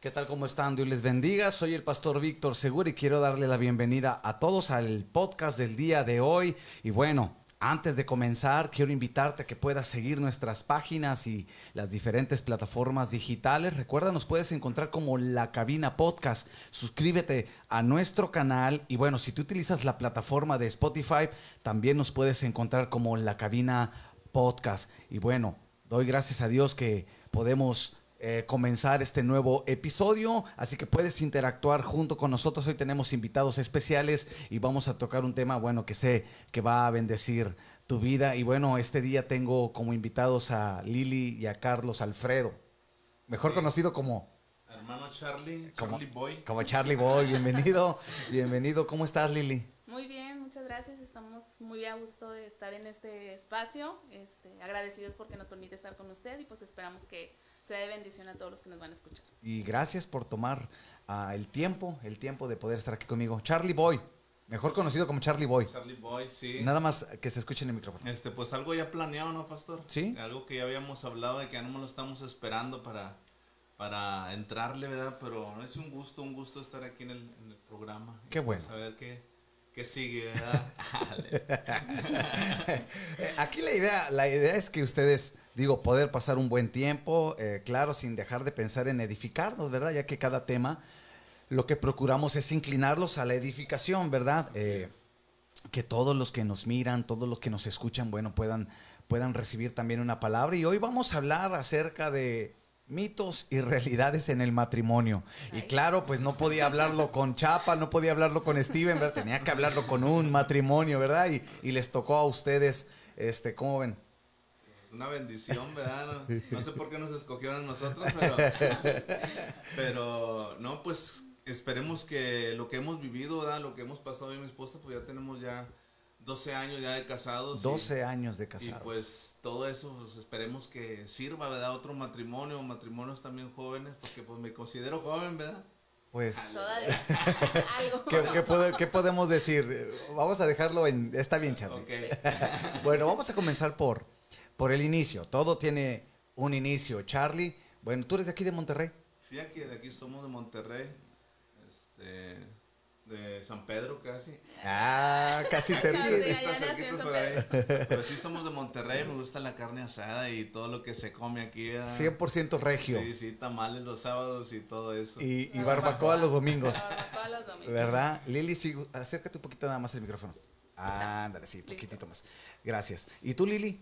¿Qué tal? ¿Cómo están? Dios les bendiga. Soy el pastor Víctor Segura y quiero darle la bienvenida a todos al podcast del día de hoy. Y bueno, antes de comenzar, quiero invitarte a que puedas seguir nuestras páginas y las diferentes plataformas digitales. Recuerda, nos puedes encontrar como La Cabina Podcast. Suscríbete a nuestro canal y bueno, si tú utilizas la plataforma de Spotify, también nos puedes encontrar como La Cabina Podcast. Y bueno, doy gracias a Dios que podemos eh, comenzar este nuevo episodio, así que puedes interactuar junto con nosotros. Hoy tenemos invitados especiales y vamos a tocar un tema, bueno, que sé que va a bendecir tu vida. Y bueno, este día tengo como invitados a Lili y a Carlos Alfredo, mejor Sí. conocido como, Hermano Charlie, Como- Charlie Boy. como Charlie Boy. Bienvenido, bienvenido. ¿Cómo estás, Lili? Muy bien, muchas gracias. Estamos muy a gusto de estar en este espacio. Este, agradecidos porque nos permite estar con usted y pues esperamos que sea de bendición a todos los que nos van a escuchar. Y gracias por tomar ah, el tiempo, el tiempo de poder estar aquí conmigo. Charlie Boy, mejor conocido como Charlie Boy. Charlie Boy, sí. Nada más que se escuche en el micrófono. Este, pues algo ya planeado, ¿no, pastor? Sí. Algo que ya habíamos hablado y que ya no me lo estamos esperando para, para entrarle, ¿verdad? Pero es un gusto, un gusto estar aquí en el, en el programa. Qué pues, bueno. A ver qué sigue, ¿verdad? Aquí la idea, la idea es que ustedes, digo, poder pasar un buen tiempo, eh, claro, sin dejar de pensar en edificarnos, ¿verdad? Ya que cada tema, lo que procuramos es inclinarlos a la edificación, ¿verdad? Eh, que todos los que nos miran, todos los que nos escuchan, bueno, puedan, puedan recibir también una palabra. Y hoy vamos a hablar acerca de mitos y realidades en el matrimonio. Y claro, pues no podía hablarlo con Chapa, no podía hablarlo con Steven, ¿verdad? Tenía que hablarlo con un matrimonio, ¿verdad? Y, y les tocó a ustedes, este, ¿cómo ven? Es una bendición, ¿verdad? No, no sé por qué nos escogieron a nosotros, pero, pero no, pues esperemos que lo que hemos vivido, ¿verdad? Lo que hemos pasado yo y mi esposa, pues ya tenemos ya 12 años ya de casados. y- 12 años de Y casados. pues todo eso pues, esperemos que sirva, ¿verdad? Otro matrimonio, matrimonios también jóvenes, porque pues me considero joven, ¿verdad? Pues, algo. ¿qué, qué pode- qué podemos decir? Vamos a dejarlo en... Está bien, Charlie. Ok. Bueno, vamos a comenzar por, por el inicio. Todo tiene un inicio. Charlie, bueno, tú eres de aquí de Monterrey. Sí, aquí, de aquí somos de Monterrey, este, de San Pedro casi. Ah, casi ahí. Pero sí somos de Monterrey, me gusta la carne asada y todo lo que se come aquí. ¿verdad? 100% regio. Sí, sí, tamales los sábados y todo eso. Y, y barbacoa los domingos. Barbacoa los domingos. ¿Verdad? Lili, sí, acércate un poquito nada más el micrófono. Ándale, sí, Listo. poquitito más. Gracias. ¿Y tú, Lili?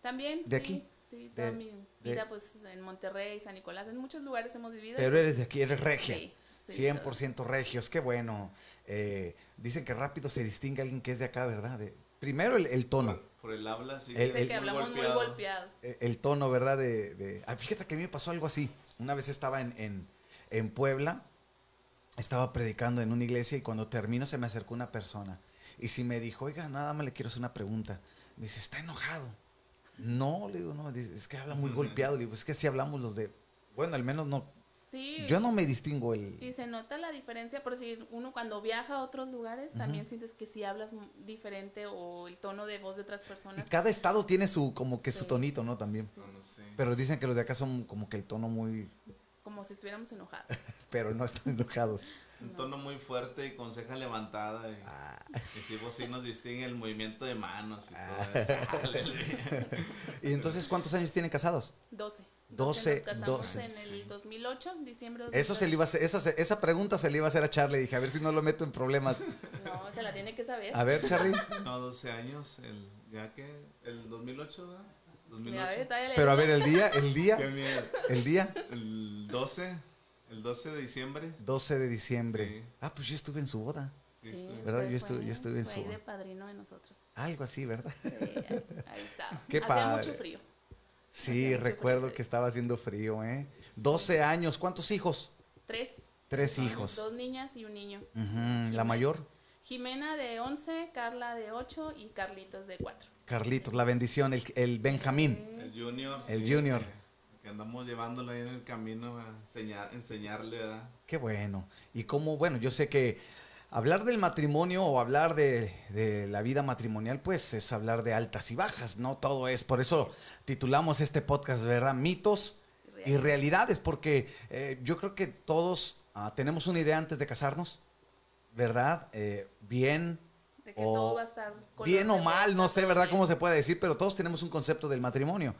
También, ¿De sí, aquí? Sí, toda De- mi de- vida pues en Monterrey, San Nicolás, en muchos lugares hemos vivido. Pero eres de aquí, eres regia. Sí, sí, 100% regios, qué bueno. Eh, dicen que rápido se distingue alguien que es de acá, ¿verdad? De- primero el, el tono. Por, por el habla, sí. El- Dice el- que hablamos muy golpeado. golpeados. Eh, El tono, ¿verdad? De, de- Ah, fíjate que a mí me pasó algo así. Una vez estaba en, en, en Puebla, estaba predicando en una iglesia y cuando termino se me acercó una persona. Y si me dijo, oiga, nada más le quiero hacer una pregunta. Me dice, ¿está enojado? No, le digo, no, dice, es que habla muy golpeado. Le digo, es que así hablamos los de... Bueno, al menos no... Sí. Yo no me distingo el... Y se nota la diferencia, por si uno cuando viaja a otros lugares también sientes que si hablas diferente o el tono de voz de otras Y personas. cada estado tiene su, como que su tonito, ¿no? También. Sí, No, no sé. Pero dicen que los de acá son como que el tono muy... como si estuviéramos enojados. Pero no están enojados. Un tono muy fuerte y con ceja levantada. Y, Ah. y sí, pues sí nos distingue el movimiento de manos y Ah. todo eso. ¿Y entonces cuántos años tienen casados? 12. Doce, Nos casamos doce, en sí. el 2008, diciembre de 2008. Eso se le iba a hacer, esa, esa pregunta se le iba a hacer a Charlie. Dije, a ver si no lo meto en problemas. No, se la tiene que saber. A ver, Charlie. No, 12 años, el, ya que, el 2008, ¿verdad? 2008. Mira, a ver, todavía le Pero a ver, el día, el Qué día, miedo. el día, El 12, el 12 de diciembre. 12 de diciembre. Sí. Ah, pues yo estuve en su boda. Sí. ¿Verdad? Yo estuve- fue- yo estuve en fue su- ahí de padrino de nosotros. Algo así, ¿verdad? Sí, ahí está. Qué Hacía padre. mucho frío. Sí, Hacía recuerdo que estaba haciendo frío, ¿eh? 12 años. ¿Cuántos hijos? Tres. Tres hijos. Dos niñas y un niño. Ujú, La mayor, Jimena de 11, Carla de 8 y Carlitos de 4. Carlitos, la bendición, el, el Benjamín. El Junior. El sí, Junior. Que, que andamos llevándolo ahí en el camino a enseñar, enseñarle, ¿verdad? Qué bueno. Y como, bueno, yo sé que hablar del matrimonio o hablar de, de la vida matrimonial, pues es hablar de altas y bajas, ¿no? Todo es, por eso titulamos este podcast, ¿verdad? Mitos y realidades, porque eh, yo creo que todos ah, tenemos una idea antes de casarnos, ¿verdad? Eh, bien De que o todo va a estar bien o mal, no sé, ¿verdad? bien. ¿Cómo se puede decir? Pero todos tenemos un concepto del matrimonio,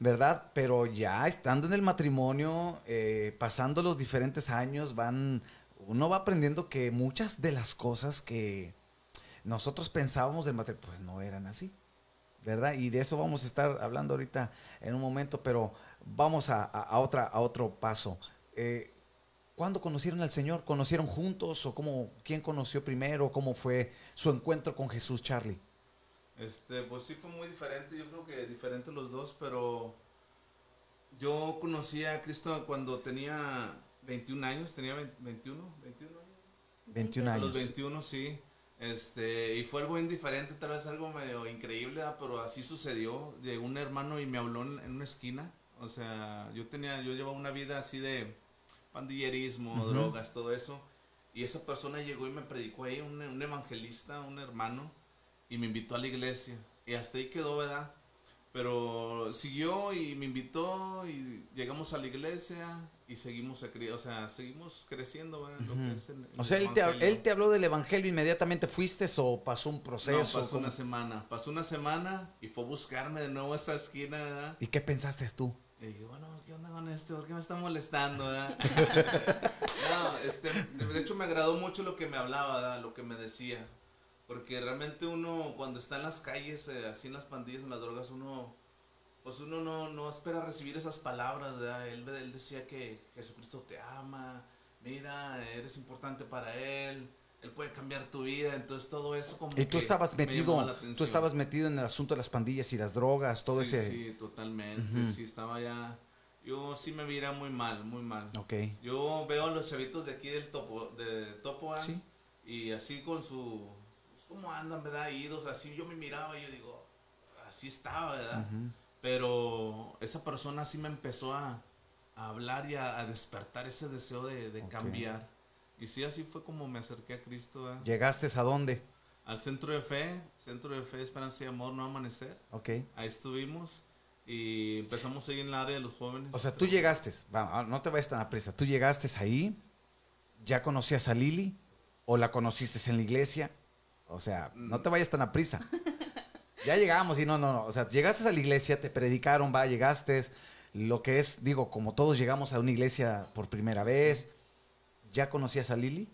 ¿verdad? Pero ya estando en el matrimonio, eh, pasando los diferentes años, van, uno va aprendiendo que muchas de las cosas que nosotros pensábamos del matrimonio, pues no eran así, ¿verdad? Y de eso vamos a estar hablando ahorita en un momento, pero vamos a, a- a otra, a otro paso. Eh, ¿Cuándo conocieron al Señor? ¿Conocieron juntos o cómo, quién conoció primero? ¿Cómo fue su encuentro con Jesús, Charlie? Este, pues sí fue muy diferente, yo creo que diferente los dos, pero yo conocí a Cristo cuando tenía 21 años, tenía 20 21, 21 años. 21 A años. los 21, sí. Este, y fue algo bien diferente, tal vez algo medio increíble, ¿verdad? pero así sucedió. Llegó un hermano y me habló en, en una esquina. O sea, yo tenía, yo llevaba una vida así de pandillerismo, Ujú. drogas, todo eso. Y esa persona llegó y me predicó ahí, un, un evangelista, un hermano, y me invitó a la iglesia. Y hasta ahí quedó, ¿verdad? Pero siguió y me invitó y llegamos a la iglesia y seguimos, o sea, seguimos creciendo, ¿verdad? En lo que es el- O el sea, él te, él te habló del evangelio inmediatamente fuiste o pasó un proceso. No, pasó ¿Cómo? una semana. Pasó una semana y fue a buscarme de nuevo a esa esquina, ¿verdad? ¿Y qué pensaste tú? Y dije, bueno, ¿qué onda con este? ¿Por qué me está molestando, verdad? no, este, de hecho me agradó mucho lo que me hablaba, ¿verdad? Lo que me decía. Porque realmente uno, cuando está en las calles, eh, así en las pandillas, en las drogas, uno, pues uno no, no espera recibir esas palabras, ¿verdad? Él, él decía que Jesucristo te ama, mira, eres importante para Él, Él puede cambiar tu vida, entonces todo eso como Y tú que estabas me metido, la tú estabas metido en el asunto de las pandillas y las drogas, todo sí, ese. Sí, totalmente. Ujú. Sí, estaba ya. Yo sí me mira muy mal, muy mal. Ok. Yo veo a los chavitos de aquí del topo, de Topo. Sí. y así con su. pues, ¿Cómo andan, verdad? Idos, así yo me miraba y yo digo, así estaba, ¿verdad? Ujú. Pero esa persona sí me empezó a, a hablar y a, a despertar ese deseo de, de Ok. cambiar. Y sí, así fue como me acerqué a Cristo, ¿verdad? ¿Llegaste a dónde? Al centro de fe, centro de fe, esperanza y amor, no amanecer. Ok. Ahí estuvimos y empezamos ahí en el área de los jóvenes. O sea, tú llegaste, va, ah, no te vayas tan a prisa, tú llegaste ahí, ya conocías a Lili o la conociste en la iglesia, o sea, no te vayas tan a prisa. Ya llegamos y no, no, no, o sea, llegaste a la iglesia, te predicaron, va, llegaste, lo que es, digo, como todos llegamos a una iglesia por primera vez, ¿ya conocías a Lili?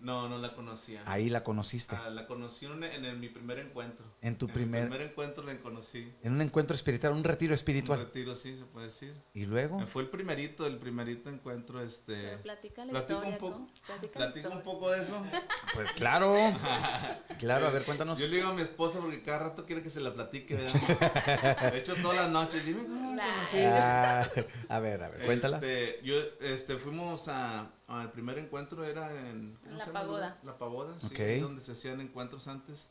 No, no la conocía. Ahí la conociste, Ah, la conocí en, en el- mi primer encuentro. en tu En primer, mi primer encuentro la conocí. en un encuentro espiritual, un retiro Un espiritual. retiro, sí, se puede decir. Y luego, Fue el primerito, el primerito encuentro, este... Pero platica la Platico historia, un poco. Platica platico un poco de eso. pues claro, claro, a ver, cuéntanos. Yo le digo a mi esposa porque cada rato quiere que se la platique, ¿verdad? De hecho, todas las noches, dime cómo la conocí. Ah, a ver, a ver, cuéntala. Este, yo, este, fuimos a, al primer encuentro, era en... ¿cómo La se llama el Pagoda. La Pagoda, sí, Ok. ahí donde se hacían encuentros antes.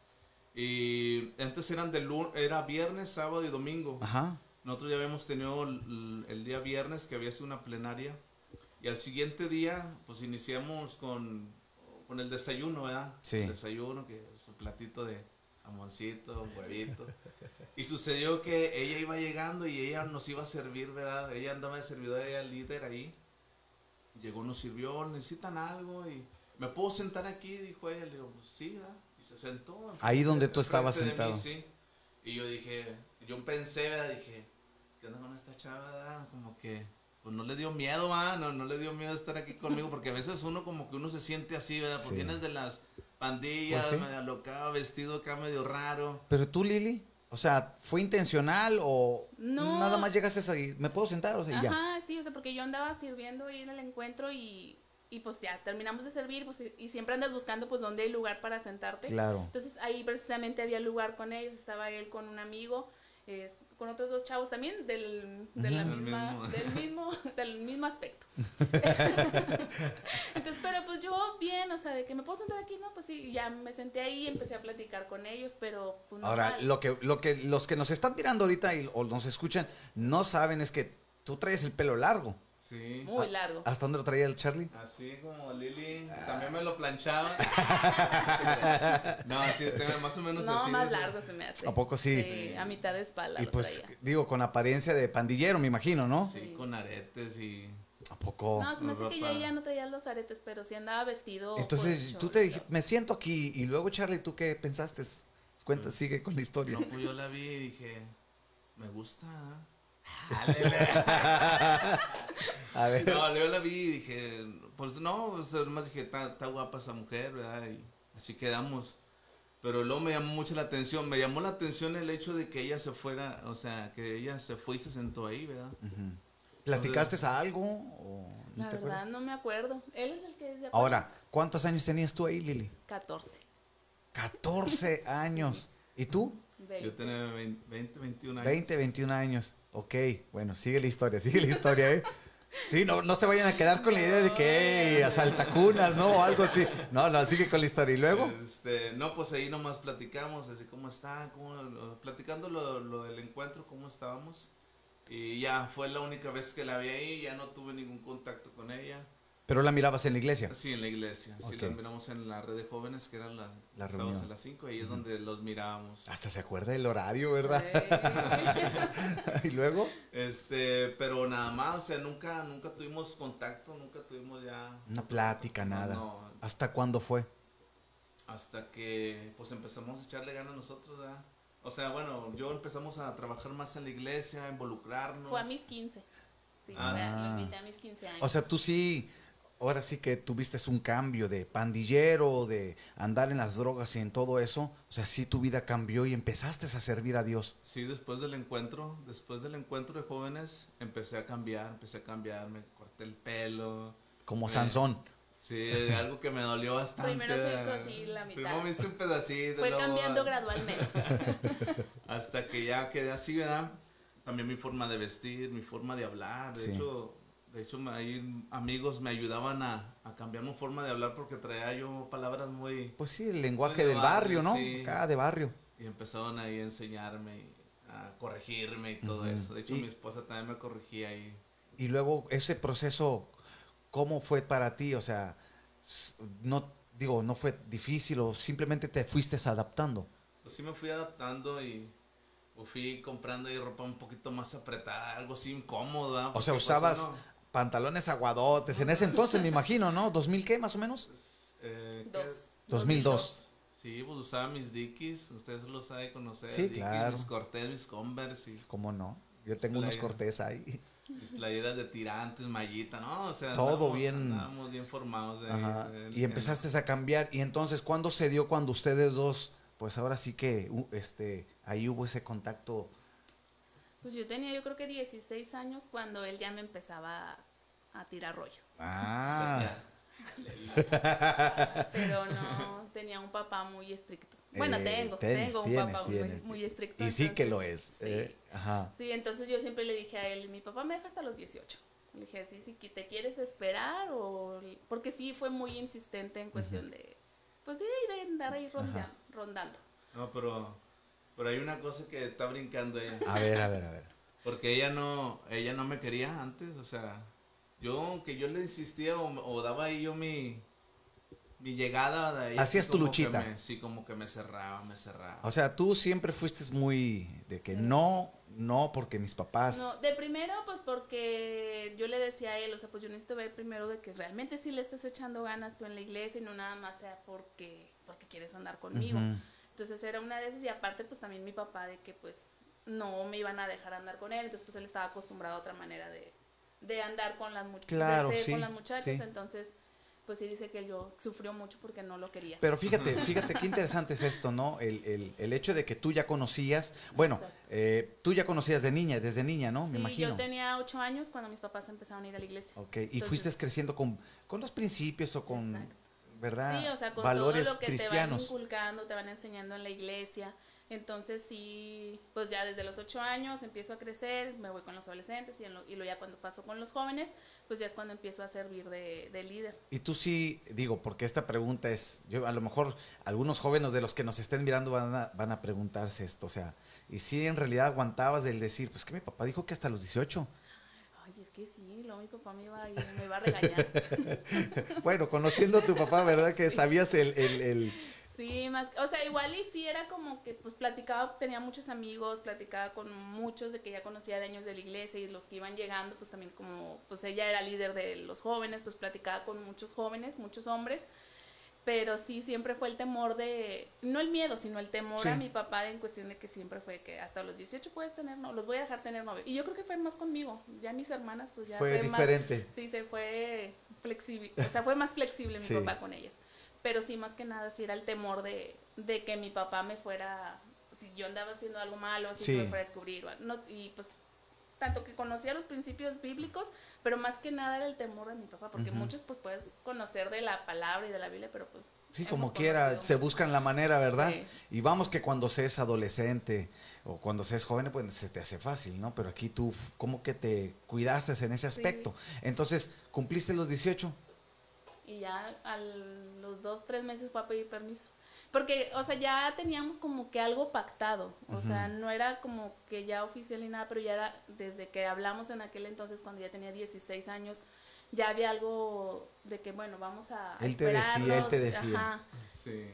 Y antes eran de era viernes, sábado y domingo. Ajá. Nosotros ya habíamos tenido el, el día viernes que había sido una plenaria. Y al siguiente día, pues iniciamos con, con el desayuno, ¿verdad? Sí. El desayuno, que es un platito de jamoncito, huevito. y sucedió que ella iba llegando y ella nos iba a servir, ¿verdad? Ella andaba de servidora, ella líder ahí. Llegó, nos sirvió, necesitan algo y me puedo sentar aquí, dijo ella. Le digo, pues sí, ¿verdad? Y se sentó. Ahí donde tú estabas de mí, sentado. sí. Y yo dije, yo pensé, ¿verdad? Dije, ¿qué onda con esta chava? verdad? Como que, pues no le dio miedo, ¿verdad? No, no le dio miedo estar aquí conmigo, porque a veces uno como que uno se siente así, ¿verdad? Porque Sí. vienes de las pandillas, Pues sí. medio alocado, vestido acá medio raro. Pero tú, Lili, o sea, ¿fue intencional o No. nada más llegaste ahí? ¿Me puedo sentar? O sea, y ya. Ajá, sí, o sea, porque yo andaba sirviendo ahí en el encuentro y, y pues ya terminamos de servir, pues y, y siempre andas buscando pues dónde hay lugar para sentarte. Claro. Entonces ahí precisamente había lugar con ellos, estaba él con un amigo, eh, con otros dos chavos también del, de la misma, mismo. del mismo, del mismo aspecto. Entonces, pero pues yo bien, o sea, de que me puedo sentar aquí, ¿no? Pues sí, ya me senté ahí, empecé a platicar con ellos, pero pues Ahora, normal. lo que, lo que los que nos están mirando ahorita y, o nos escuchan no saben es que tú traes el pelo largo. Sí. Muy largo. ¿Hasta dónde lo traía el Charlie? Así como Lili, también me lo planchaba. no, sí, te- más o menos No, así. más de esos- largo se me hace. ¿A poco sí? Sí, a mitad de espalda Y lo pues, traía. digo, con apariencia de pandillero, me imagino, ¿no? Sí, con aretes y... ¿A poco? No, se me hace que yo ya no traía los aretes, pero sí andaba vestido. Entonces, con tú te dijiste, me siento aquí. Y luego, Charlie, ¿tú qué pensaste? Cuenta, sigue con la historia. No, pues yo la vi y dije, me gusta. Jálele. A ver. no, yo la vi y dije, pues no, pues, nomás dije, está guapa esa mujer, ¿verdad? Y así quedamos. Pero luego me llamó mucho la atención, me llamó la atención el hecho de que ella se fuera, o sea, que ella se fue y se sentó ahí, ¿verdad? ¿Platicaste a algo? O no La te verdad, acuerdas? no me acuerdo. Él es el que se acuerda. Ahora, ¿cuántos años tenías tú ahí, Lili? 14. 14 años. ¿Y tú? Yo 20. tenía 20, 20, 21 años. 20, 21 años. Ok, bueno, sigue la historia, sigue la historia, ¿eh? Sí, no, no se vayan a quedar con la idea de que No. asaltacunas, ¿no? O algo así. No, no, sigue con la historia. ¿Y luego? Este, no, pues ahí nomás platicamos, así cómo está, cómo, lo- platicando lo, lo del encuentro, cómo estábamos. Y ya fue la única vez que la vi ahí, ya no tuve ningún contacto con ella. Pero la mirabas en la iglesia. Sí, en la iglesia. Sí, Ok. la miramos en la red de jóvenes, que eran las La sábados a las 5, ahí es donde los mirábamos. Hasta se acuerda del horario, ¿verdad? Sí. ¿Y luego? Este, pero nada más, o sea, nunca, nunca tuvimos contacto, nunca tuvimos ya... Una plática, No, nada. no, ¿Hasta cuándo fue? hasta que pues empezamos a echarle ganas nosotros, ¿verdad? O sea, bueno, yo empezamos a trabajar más en la iglesia, a involucrarnos. Fue a mis 15. Sí, Ah. lo invité a mis 15 años. O sea, tú sí, ahora sí que tuviste un cambio de pandillero, de andar en las drogas y en todo eso. O sea, sí tu vida cambió y empezaste a servir a Dios. Sí, después del encuentro, después del encuentro de jóvenes, empecé a cambiar, empecé a cambiar, me corté el pelo. Como Me- Sansón. Sí, algo que me dolió bastante. Primero se hizo así la mitad. Primero me hice un pedacito. Fue luego- cambiando gradualmente. Hasta que ya quedé así, ¿verdad? También mi forma de vestir, mi forma de hablar. De Sí. hecho, de hecho me- ahí amigos me ayudaban a, a cambiar mi forma de hablar porque traía yo palabras muy... Pues sí, el lenguaje de del barrio, ¿no? sí. Acá de barrio. Y empezaron ahí a enseñarme, y a corregirme y todo eso. De hecho, Y- mi esposa también me corregía ahí. Y luego ese proceso, ¿cómo fue para ti? O sea, no digo, no fue difícil o simplemente te fuiste adaptando. Pues sí me fui adaptando y fui comprando ahí ropa un poquito más apretada, algo así incómodo. O sea, pues, usabas pantalones aguadotes en ese entonces, me imagino, ¿no? ¿2000 qué más o menos? eh. Dos. 2002. Sí, pues usaba mis Dickies, ustedes los saben conocer. Sí, Dickies, claro. Mis Cortés, mis Converse y ¿Cómo no? Yo tengo unos cortés ahí. mis playeras de tirantes, mallita, ¿no? O sea, Todo andábamos- bien. andábamos bien formados. de- Ajá. de- Y en- empezaste a cambiar. Y entonces, ¿cuándo se dio cuando ustedes dos, pues ahora sí que, uh, este, ahí hubo ese contacto? Pues yo tenía yo creo que 16 años cuando él ya me empezaba a, tirar rollo. Ah. Pero no, tenía un papá muy estricto. Bueno, Eh, tengo, tienes, tengo un tienes, papá tienes. Muy, muy estricto. Y sí que lo es. Sí. eh, Ajá. Sí, entonces yo siempre le dije a él, mi papá me deja hasta los 18. Le dije, sí, sí, que te quieres esperar o... Porque sí fue muy insistente en cuestión de... Pues de, de andar ahí ronda- rondando. No, pero, pero hay una cosa que está brincando ella. A ver, a ver, a ver. Porque ella no, ella no me quería antes, o sea, yo aunque yo le insistía o, o daba ahí yo mi, mi llegada de ahí. Hacías así tu luchita. me- sí, como que me cerraba, me cerraba. O sea, tú siempre fuiste muy de que Sí. no, no, porque mis papás. No, de primero, pues porque yo le decía a él, o sea, pues yo necesito ver primero de que realmente sí le estés echando ganas tú en la iglesia y no nada más sea porque, porque quieres andar conmigo. Entonces era una de esas y aparte pues también mi papá de que pues no me iban a dejar andar con él, entonces pues él estaba acostumbrado a otra manera de, de andar con las muchachas, Claro, de ser sí, con las muchachas, sí. entonces pues sí dice que yo sufrió mucho porque no lo quería. Pero fíjate, fíjate qué interesante es esto, ¿no? El, el, el hecho de que tú ya conocías, bueno, eh, tú ya conocías de niña, desde niña, ¿no? Me sí, imagino. yo tenía ocho años cuando mis papás empezaron a ir a la iglesia. Ok, y Entonces- fuiste creciendo con, con los principios o con, Exacto. ¿verdad? Sí, o sea, con Valores todo lo que te van cristianos. inculcando, te van enseñando en la iglesia. Entonces sí, pues ya desde los ocho años empiezo a crecer, me voy con los adolescentes y, lo- y ya cuando paso con los jóvenes, pues ya es cuando empiezo a servir de, de líder. Y tú sí, digo, porque esta pregunta es, yo a lo mejor algunos jóvenes de los que nos estén mirando van a, van a preguntarse esto, o sea, y si en realidad aguantabas del decir, pues que mi papá dijo que hasta los 18. Ay, es que sí, luego mi papá me iba, a, me iba a regañar. bueno, conociendo a tu papá, ¿verdad? Que sabías el, el, el... Sí, más, o sea, igual y sí era como que pues platicaba, tenía muchos amigos, platicaba con muchos de que ya conocía de años de la iglesia y los que iban llegando, pues también como, pues ella era líder de los jóvenes, pues platicaba con muchos jóvenes, muchos hombres, pero sí siempre fue el temor de, no el miedo, sino el temor Sí. a mi papá en cuestión de que siempre fue que hasta los 18 puedes tener, no, los voy a dejar tener novio. Y yo creo que fue más conmigo, ya mis hermanas pues ya Fue más- diferente. sí, se fue flexible, o sea, fue más flexible mi Sí. papá con ellas. Pero sí, más que nada, sí era el temor de, de que mi papá me fuera, si yo andaba haciendo algo malo, si Sí. me fuera a descubrir. No, y pues, tanto que conocía los principios bíblicos, pero más que nada era el temor de mi papá, porque muchos pues puedes conocer de la palabra y de la Biblia, pero pues... Sí, como quiera, se buscan la manera, ¿verdad? Sí. Y vamos que cuando seas adolescente o cuando seas joven, pues se te hace fácil, ¿no? Pero aquí tú, como que te cuidaste en ese Sí. aspecto. Entonces, ¿cumpliste los 18? Y ya a los dos, tres meses fue a pedir permiso. Porque, o sea, ya teníamos como que algo pactado. O sea, no era como que ya oficial ni nada, pero ya era desde que hablamos en aquel entonces, cuando ya tenía 16 años, ya había algo de que, bueno, vamos a. Él te decía, él esperarnos. te decía. Ajá. Sí.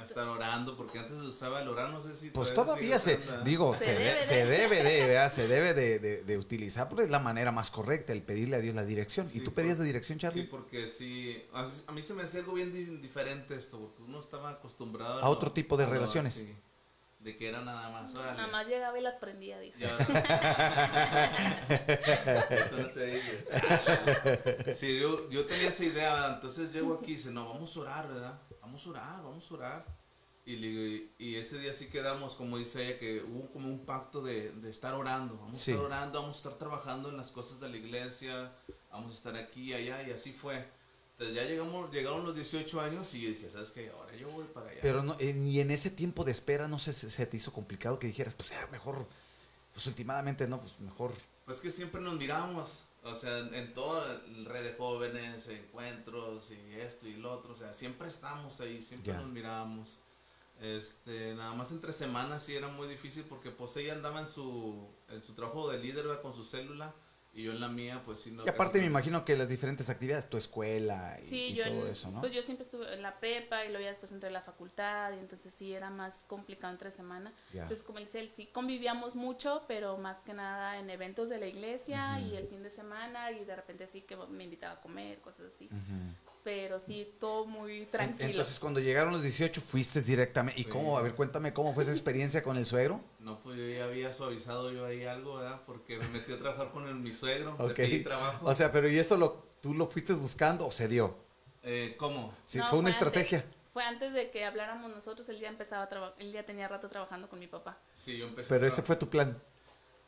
A estar orando, porque antes se usaba el orar, no sé si Pues todavía se, usando, digo, Se se, de- debe se de. debe de, ¿verdad? Se debe de, de- de utilizar, porque es la manera más correcta, el pedirle a Dios la dirección. ¿Y Sí, tú pedías por- la dirección, Charlie? Sí, porque sí, a a mí se me hacía algo bien di- diferente esto, porque uno estaba acostumbrado A otro tipo de relaciones. así, de que era nada más, órale. Nada más llegaba y las prendía, dice. Eso no se dice. Sí, yo, yo tenía esa idea, ¿verdad? entonces llego aquí y dice, no, vamos a orar, ¿verdad? Vamos a orar, vamos a orar. Y, le y, ese día sí quedamos, como dice ella, que hubo como un pacto de, de estar orando. Vamos Sí. a estar orando, vamos a estar trabajando en las cosas de la iglesia, vamos a estar aquí y allá, y así fue. Entonces ya llegamos, llegaron los 18 años y dije, ¿sabes qué? Ahora yo voy para allá. Pero no, en- y en ese tiempo de espera, no se, se te hizo complicado que dijeras, pues ya, mejor, pues últimamente, no, pues mejor. Pues que siempre nos miramos, o sea, en, toda la red de jóvenes, encuentros y esto y lo otro, o sea, siempre estamos ahí, siempre nos miramos. Este, nada más entre semanas sí era muy difícil porque pues ella andaba en su, en su trabajo de líder ¿verdad? con su célula y yo en la mía pues sí no. Y aparte me no. imagino que las diferentes actividades, tu escuela y, Sí, y yo, todo en- eso, ¿no? pues yo siempre estuve en la prepa y luego ya después entré a la facultad y entonces sí era más complicado entre semana. Ya. Pues como dice él, sí convivíamos mucho, pero más que nada en eventos de la iglesia y el fin de semana y de repente sí que me invitaba a comer, cosas así. Ujú. Pero sí, todo muy tranquilo. Entonces, cuando llegaron los 18, fuiste directamente. ¿Y Sí. cómo? A ver, cuéntame cómo fue esa experiencia con el suegro. No, pues yo ya había suavizado yo ahí algo, ¿verdad? Porque me metí a trabajar con el- mi suegro, Ok. le pedí trabajo. O sea, pero ¿y eso lo, tú lo fuiste buscando o se dio? Eh, ¿Cómo? Sí, No, fue una antes. estrategia. Fue antes de que habláramos nosotros, él ya empezaba a trabajar, él ya tenía rato trabajando con mi papá. Sí, yo empecé Pero a ese fue tu plan.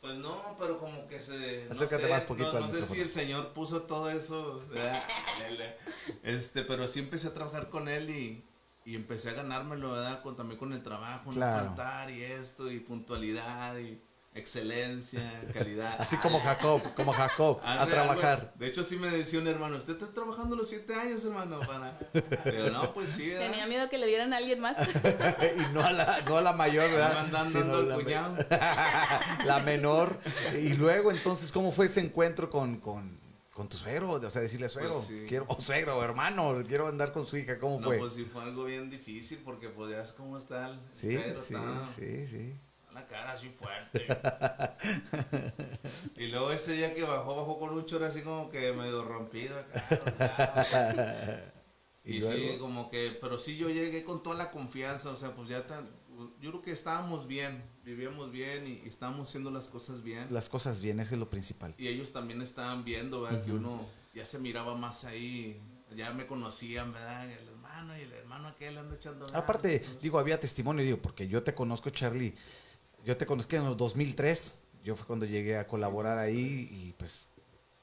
Pues no, pero como que se. no Acércate sé, más poquito No, al no sé si el señor puso todo eso. este, pero sí empecé a trabajar con él y, y empecé a ganármelo, ¿verdad? Con, también con el trabajo, Claro. no faltar y esto, y puntualidad, y excelencia, calidad. Así como Jacob, como Jacob, a trabajar. así. De hecho, sí me decía un hermano, ¿usted está trabajando los siete años, hermano? Para... Pero no, pues sí, ¿verdad? Tenía miedo que le dieran a alguien más. y no a la, no a la mayor, Me ¿verdad? andan Sino dando el la, me- cuñado. la menor. Y luego, entonces, ¿cómo fue ese encuentro con, con, con tu suegro? O sea, decirle suegro, Pues sí. quiero, o suegro, hermano, quiero andar con su hija. ¿Cómo No, fue? pues sí fue algo bien difícil porque pues ya es cómo está el sí, suegro, sí, sí, sí. La cara así fuerte. y luego ese día que bajó, bajó con un chorro así como que medio rompido acá. Y sí, como que, pero sí yo llegué con toda la confianza, o sea, pues ya tan, yo creo que estábamos bien, vivíamos bien y, y estábamos haciendo las cosas bien. Las cosas bien, es lo principal. Y ellos también estaban viendo, ¿verdad? Que uno ya se miraba más ahí, ya me conocían, ¿verdad? El hermano y el hermano aquel anda echando ganas, Aparte, digo, había testimonio, digo, porque yo te conozco, Charlie. Yo te conozco en el 2003. Yo fue cuando llegué a colaborar ahí y pues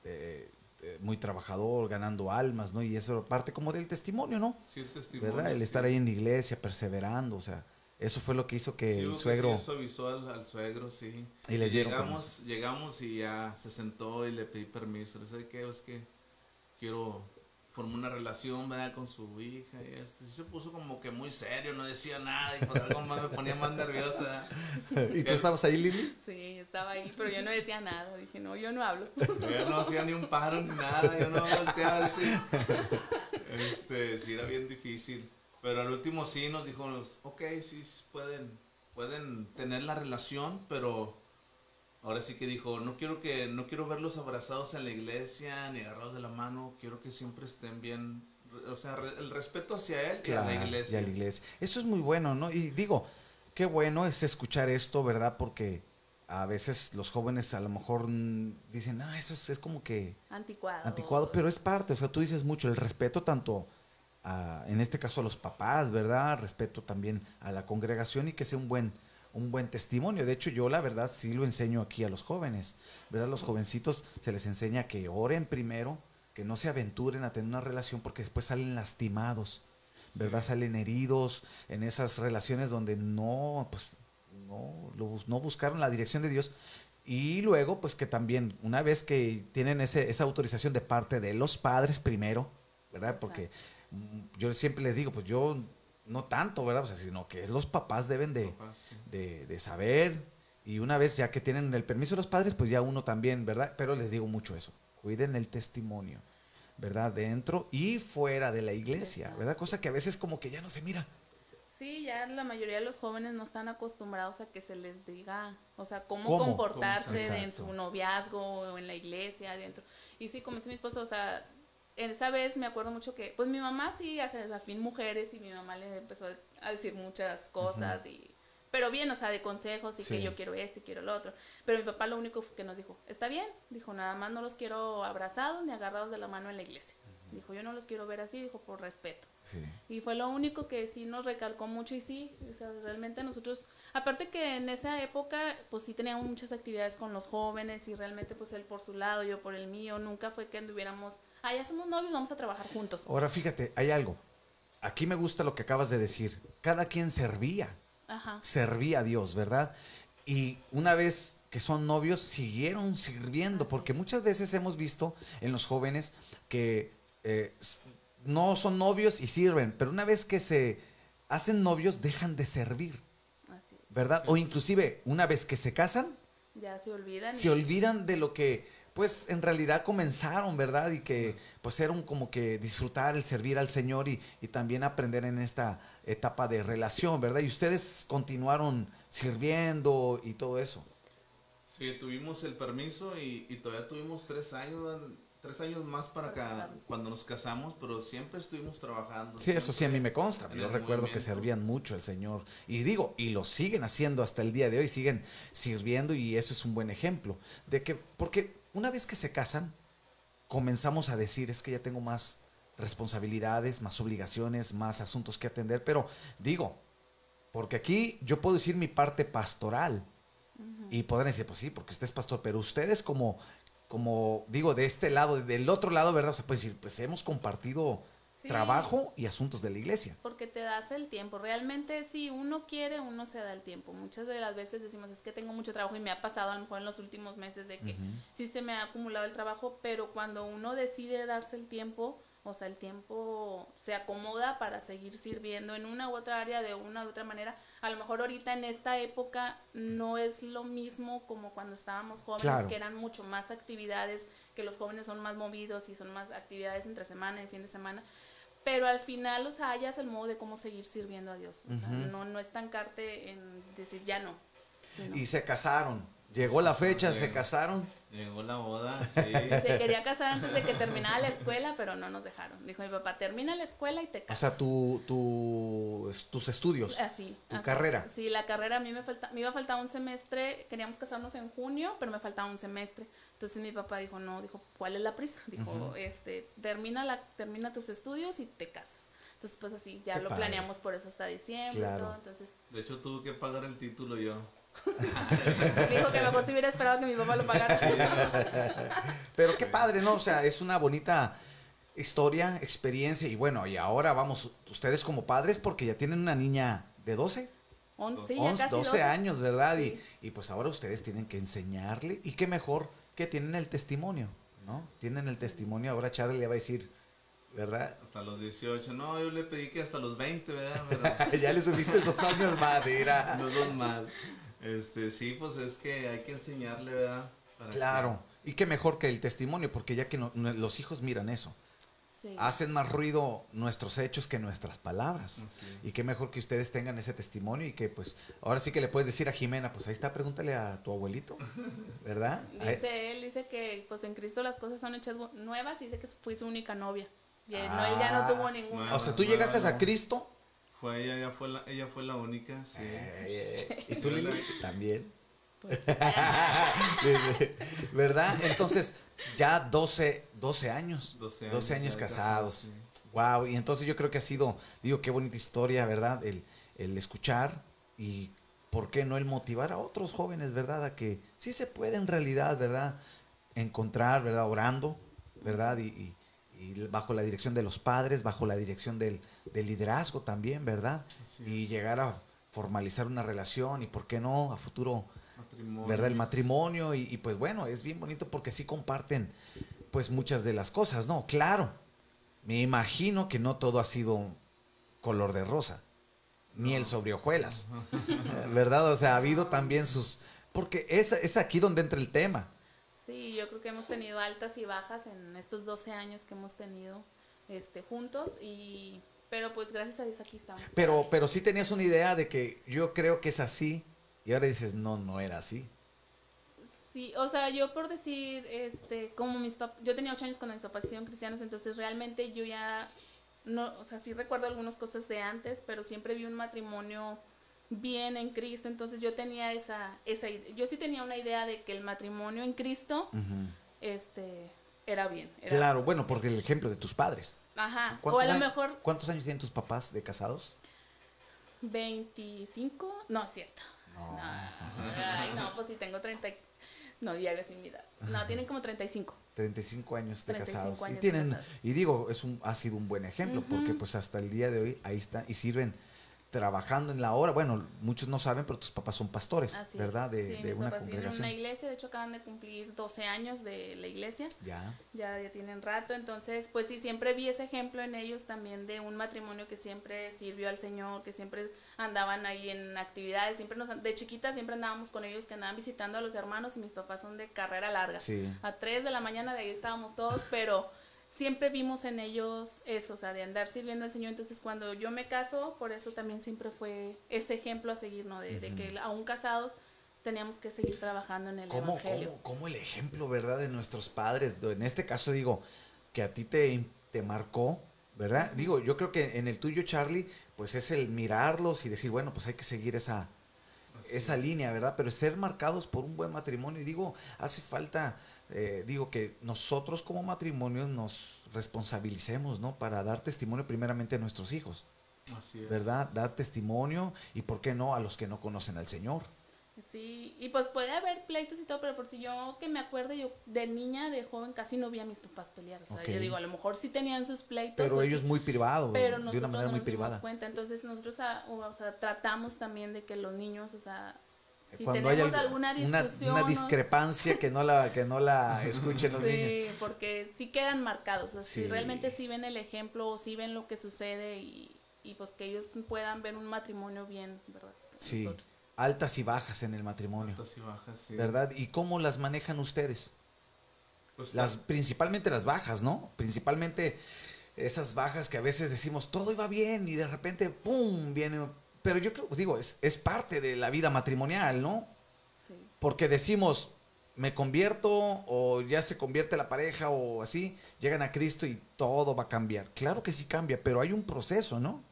eh, eh, muy trabajador, ganando almas, ¿no? Y eso parte como del testimonio, ¿no? Sí, el testimonio, ¿Verdad? El sí. estar ahí en la iglesia, perseverando, o sea, eso fue lo que hizo que Sí, el suegro... sí, eso avisó al, al suegro, sí. Y le dieron llegamos, llegamos y ya se sentó y le pedí permiso. Le dije, ¿qué? Es que quiero formó una relación, ¿verdad? Con su hija y esto. Y se puso como que muy serio, no decía nada y pues algo más me ponía más nerviosa. ¿Y tú estabas ahí, Lili? Sí, estaba ahí, pero yo no decía nada. Dije, no, yo no hablo. Yo no hacía ni un paro ni nada, yo no volteaba. Este, sí, era bien difícil. Pero al último sí nos dijo, ok, sí, pueden, pueden tener la relación, pero ahora sí que dijo, no quiero que no quiero verlos abrazados en la iglesia ni agarrados de la mano, quiero que siempre estén bien, o sea, el respeto hacia él y a la iglesia. Y a la iglesia. Eso es muy bueno, ¿no? Y digo, qué bueno es escuchar esto, ¿verdad? Porque a veces los jóvenes a lo mejor dicen, ah, eso es, es, como que... Anticuado. Anticuado, pero es parte, o sea, tú dices mucho, el respeto tanto a, en este caso a los papás, ¿verdad? Respeto también a la congregación y que sea un buen un buen testimonio. De hecho, yo la verdad sí lo enseño aquí a los jóvenes, ¿verdad? Los jovencitos se les enseña que oren primero, que no se aventuren a tener una relación porque después salen lastimados, ¿verdad? Salen heridos en esas relaciones donde no, pues, no, no buscaron la dirección de Dios. Y luego, pues que también, una vez que tienen ese, esa autorización de parte de los padres primero, ¿verdad? Porque yo siempre les digo, pues yo no tanto, ¿verdad? O sea, sino que los papás deben de, de, saber y una vez ya que tienen el permiso de los padres, pues ya uno también, ¿verdad? Pero les digo mucho eso, cuiden el testimonio, ¿verdad? Dentro y fuera de la iglesia, ¿verdad? Cosa que a veces como que ya no se mira. Sí, ya la mayoría de los jóvenes no están acostumbrados a que se les diga, o sea, cómo, comportarse en su noviazgo o en la iglesia, dentro. Y sí, como dice mi esposo, o sea, esa vez me acuerdo mucho que, pues mi mamá sí hace fin mujeres y mi mamá le empezó a decir muchas cosas y pero bien, o sea, de consejos y que yo quiero esto y quiero lo otro. Pero mi papá lo único que nos dijo, está bien, dijo, nada más no los quiero abrazados ni agarrados de la mano en la iglesia. Dijo, yo no los quiero ver así, dijo, por respeto. Y fue lo único que sí nos recalcó mucho y sí, o sea, realmente nosotros, aparte que en esa época, pues sí teníamos muchas actividades con los jóvenes y realmente pues él por su lado, yo por el mío, nunca fue que anduviéramos, ah, ya somos novios, vamos a trabajar juntos. Ahora fíjate, hay algo. Aquí me gusta lo que acabas de decir. Cada quien servía. Ajá. Servía a Dios, ¿verdad? Y una vez que son novios, siguieron sirviendo, porque muchas veces hemos visto en los jóvenes que eh, no son novios y sirven, pero una vez que se hacen novios dejan de servir. ¿Verdad? O inclusive una vez que se casan, ya se olvidan. Se olvidan de lo que pues en realidad comenzaron, ¿verdad? Y que pues era como que disfrutar el servir al Señor y, también aprender en esta etapa de relación, ¿verdad? Y ustedes continuaron sirviendo y todo eso. Sí, tuvimos el permiso y, y todavía tuvimos tres años tres años más para acá cuando nos casamos, pero siempre estuvimos trabajando. Sí, eso sí a mí me consta. Yo recuerdo que servían mucho al Señor. Y digo, y lo siguen haciendo hasta el día de hoy, siguen sirviendo y eso es un buen ejemplo. De que, porque una vez que se casan, comenzamos a decir, es que ya tengo más responsabilidades, más obligaciones, más asuntos que atender, pero digo, porque aquí yo puedo decir mi parte pastoral. Y podrán decir, pues sí, porque usted es pastor, pero ustedes como como digo, de este lado, del otro lado, ¿verdad? Se puede decir, pues hemos compartido trabajo y asuntos de la iglesia. Porque te das el tiempo. Realmente, si uno quiere, uno se da el tiempo. Muchas de las veces decimos, es que tengo mucho trabajo y me ha pasado a lo mejor en los últimos meses de que sí se me ha acumulado el trabajo, pero cuando uno decide darse el tiempo, o sea, el tiempo se acomoda para seguir sirviendo en una u otra área de una u otra manera. A lo mejor ahorita en esta época no es lo mismo como cuando estábamos jóvenes, que eran mucho más actividades, que los jóvenes son más movidos y son más actividades entre semana y fin de semana. Pero al final, o sea, hayas el modo de cómo seguir sirviendo a Dios. O sea, no, no estancarte en decir ya no. Y se casaron. Llegó la fecha, se casaron. Llegó la boda, sí. Se quería casar antes de que terminara la escuela, pero no nos dejaron. Dijo mi papá, termina la escuela y te casas. O sea, tu, tu, tus estudios. Así. Tu carrera. Sí, la carrera a mí me, falta, me iba a faltar un semestre. Queríamos casarnos en junio, pero me faltaba un semestre. Entonces mi papá dijo, no, dijo, ¿cuál es la prisa? Dijo, este, termina, la, termina tus estudios y te casas. Entonces, pues así, ya lo planeamos por eso hasta diciembre. Todo, entonces... De hecho, tuve que pagar el título yo. Dijo que mejor si hubiera esperado que mi papá lo pagara. Pero qué padre, ¿no? O sea, es una bonita historia, experiencia y bueno, y ahora vamos, ustedes como padres, porque ya tienen una niña de 12. 11, 12, años, ¿verdad? Y, y, pues ahora ustedes tienen que enseñarle y qué mejor que tienen el testimonio, ¿no? Tienen el testimonio, ahora Charlie le va a decir, ¿verdad? Hasta los 18. No, yo le pedí que hasta los 20, ¿verdad? ya le subiste dos años más, mira. No son mal. Este, sí, pues es que hay que enseñarle, ¿verdad? Para claro. Y qué mejor que el testimonio, porque ya que no- no- los hijos miran eso. Sí. Hacen más ruido nuestros hechos que nuestras palabras. Y qué mejor que ustedes tengan ese testimonio y que pues ahora sí que le puedes decir a Jimena, pues ahí está, pregúntale a tu abuelito, ¿verdad? Dice él, dice que pues en Cristo las cosas son hechas nuevas y dice que fui su única novia. Y él, no, él ya no Ah, tuvo ninguna. o sea, tú llegaste a. Cristo Fue ella, ella fue la, ella fue la única, sí. eh, y tú Lili, también, Pues, ¿verdad? Entonces ya 12, 12 años, 12 12 años casados. casados, Wow, y entonces yo creo que ha sido, digo, qué bonita historia, ¿verdad? El, el escuchar y, ¿por qué no el motivar a otros jóvenes, ¿verdad? A que sí se puede en realidad, ¿verdad? Encontrar, ¿verdad? Orando, ¿verdad? Y, y- y bajo la dirección de los padres, bajo la dirección del, del liderazgo también, ¿verdad? Y llegar a formalizar una relación y, ¿por qué no? A futuro Matrimonio. ¿verdad? El matrimonio y, y, pues bueno, es bien bonito porque sí comparten pues muchas de las cosas, ¿no? Claro, me imagino que no todo ha sido color de rosa, ni el sobre hojuelas, ¿verdad? O sea, ha habido también sus... Porque es, es aquí donde entra el tema. Sí, yo creo que hemos tenido altas y bajas en estos 12 años que hemos tenido este, juntos y... Pero pues gracias a Dios aquí estamos. Pero, pero sí tenías una idea de que yo creo que es así y ahora dices, no, no era así. Sí, o sea, yo por decir, este, como mis papás, yo tenía ocho años cuando mis papás hicieron cristianos, entonces realmente yo ya, no, o sea, sí recuerdo algunas cosas de antes, pero siempre vi un matrimonio bien en Cristo, entonces yo tenía esa, esa, yo sí tenía una idea de que el matrimonio en Cristo, este, era bien. Era, Claro, bueno, porque el ejemplo de tus padres. Ajá, o a ¿Cuántos lo años- mejor ¿Cuántos años tienen tus papás de casados? 25, no es cierto. No. No, ay, no, pues sí tengo 30, y- no, ya iba sin mi edad. No, tienen como 35. 35 años de 35 casados. años y de casados. y digo, es un, ha sido un buen ejemplo, porque pues hasta el día de hoy ahí están y sirven trabajando en la hora. Bueno, muchos no saben, pero tus papás son pastores, Así. ¿verdad? De, Sí, de mis una papás tienen congregación. una iglesia, de hecho acaban de cumplir 12 años de la iglesia, Ya. ya, ya tienen rato, entonces pues sí, siempre vi ese ejemplo en ellos también de un matrimonio que siempre sirvió al Señor, que siempre andaban ahí en actividades, siempre nos, de chiquita siempre andábamos con ellos que andaban visitando a los hermanos y mis papás son de carrera larga. Sí. A 3 de la mañana de ahí estábamos todos, pero siempre vimos en ellos eso, o sea, de andar sirviendo al Señor. Entonces, cuando yo me caso, por eso también siempre fue ese ejemplo a seguir, ¿no? De, de que aún casados teníamos que seguir trabajando en el ¿Cómo, Evangelio. cómo, cómo el ejemplo, verdad, de nuestros padres? En este caso digo, que a ti te, te marcó, ¿verdad? Digo, yo creo que en el tuyo, Charlie, pues es el mirarlos y decir, bueno, pues hay que seguir esa, Así esa es. línea, ¿verdad? Pero ser marcados por un buen matrimonio. Y digo, hace falta, eh, digo que nosotros como matrimonios nos responsabilicemos, ¿no? Para dar testimonio primeramente a nuestros hijos, Así es. ¿verdad? Dar testimonio y, ¿por qué no?, a los que no conocen al Señor. Sí, y pues puede haber pleitos y todo, pero por si yo que me acuerdo, yo de niña, de joven, casi no vi a mis papás pelear. O sea, yo digo, a lo mejor sí tenían sus pleitos. Pero ellos sí, muy privado, pero de nosotros una manera no muy nos dimos privada. cuenta. Entonces nosotros, ah, o sea, tratamos también de que los niños, o sea, si Cuando hay tenemos algo- alguna una- discusión... una, discrepancia que no la que no la escuchen los niños. Sí, porque sí quedan marcados. O sea, Sí. Si realmente sí ven el ejemplo, o sí ven lo que sucede y, y pues que ellos puedan ver un matrimonio bien, ¿verdad? Sí, Nosotros. altas y bajas en el matrimonio, Altas y bajas, sí. ¿verdad? ¿Y cómo las manejan ustedes? Pues, Las principalmente las bajas, ¿no? Principalmente esas bajas que a veces decimos todo iba bien y de repente pum viene, pero yo creo, digo, es, es parte de la vida matrimonial, ¿no? Sí. Porque decimos me convierto o ya se convierte la pareja o así, llegan a Cristo y todo va a cambiar. Claro que sí cambia, pero hay un proceso, ¿no?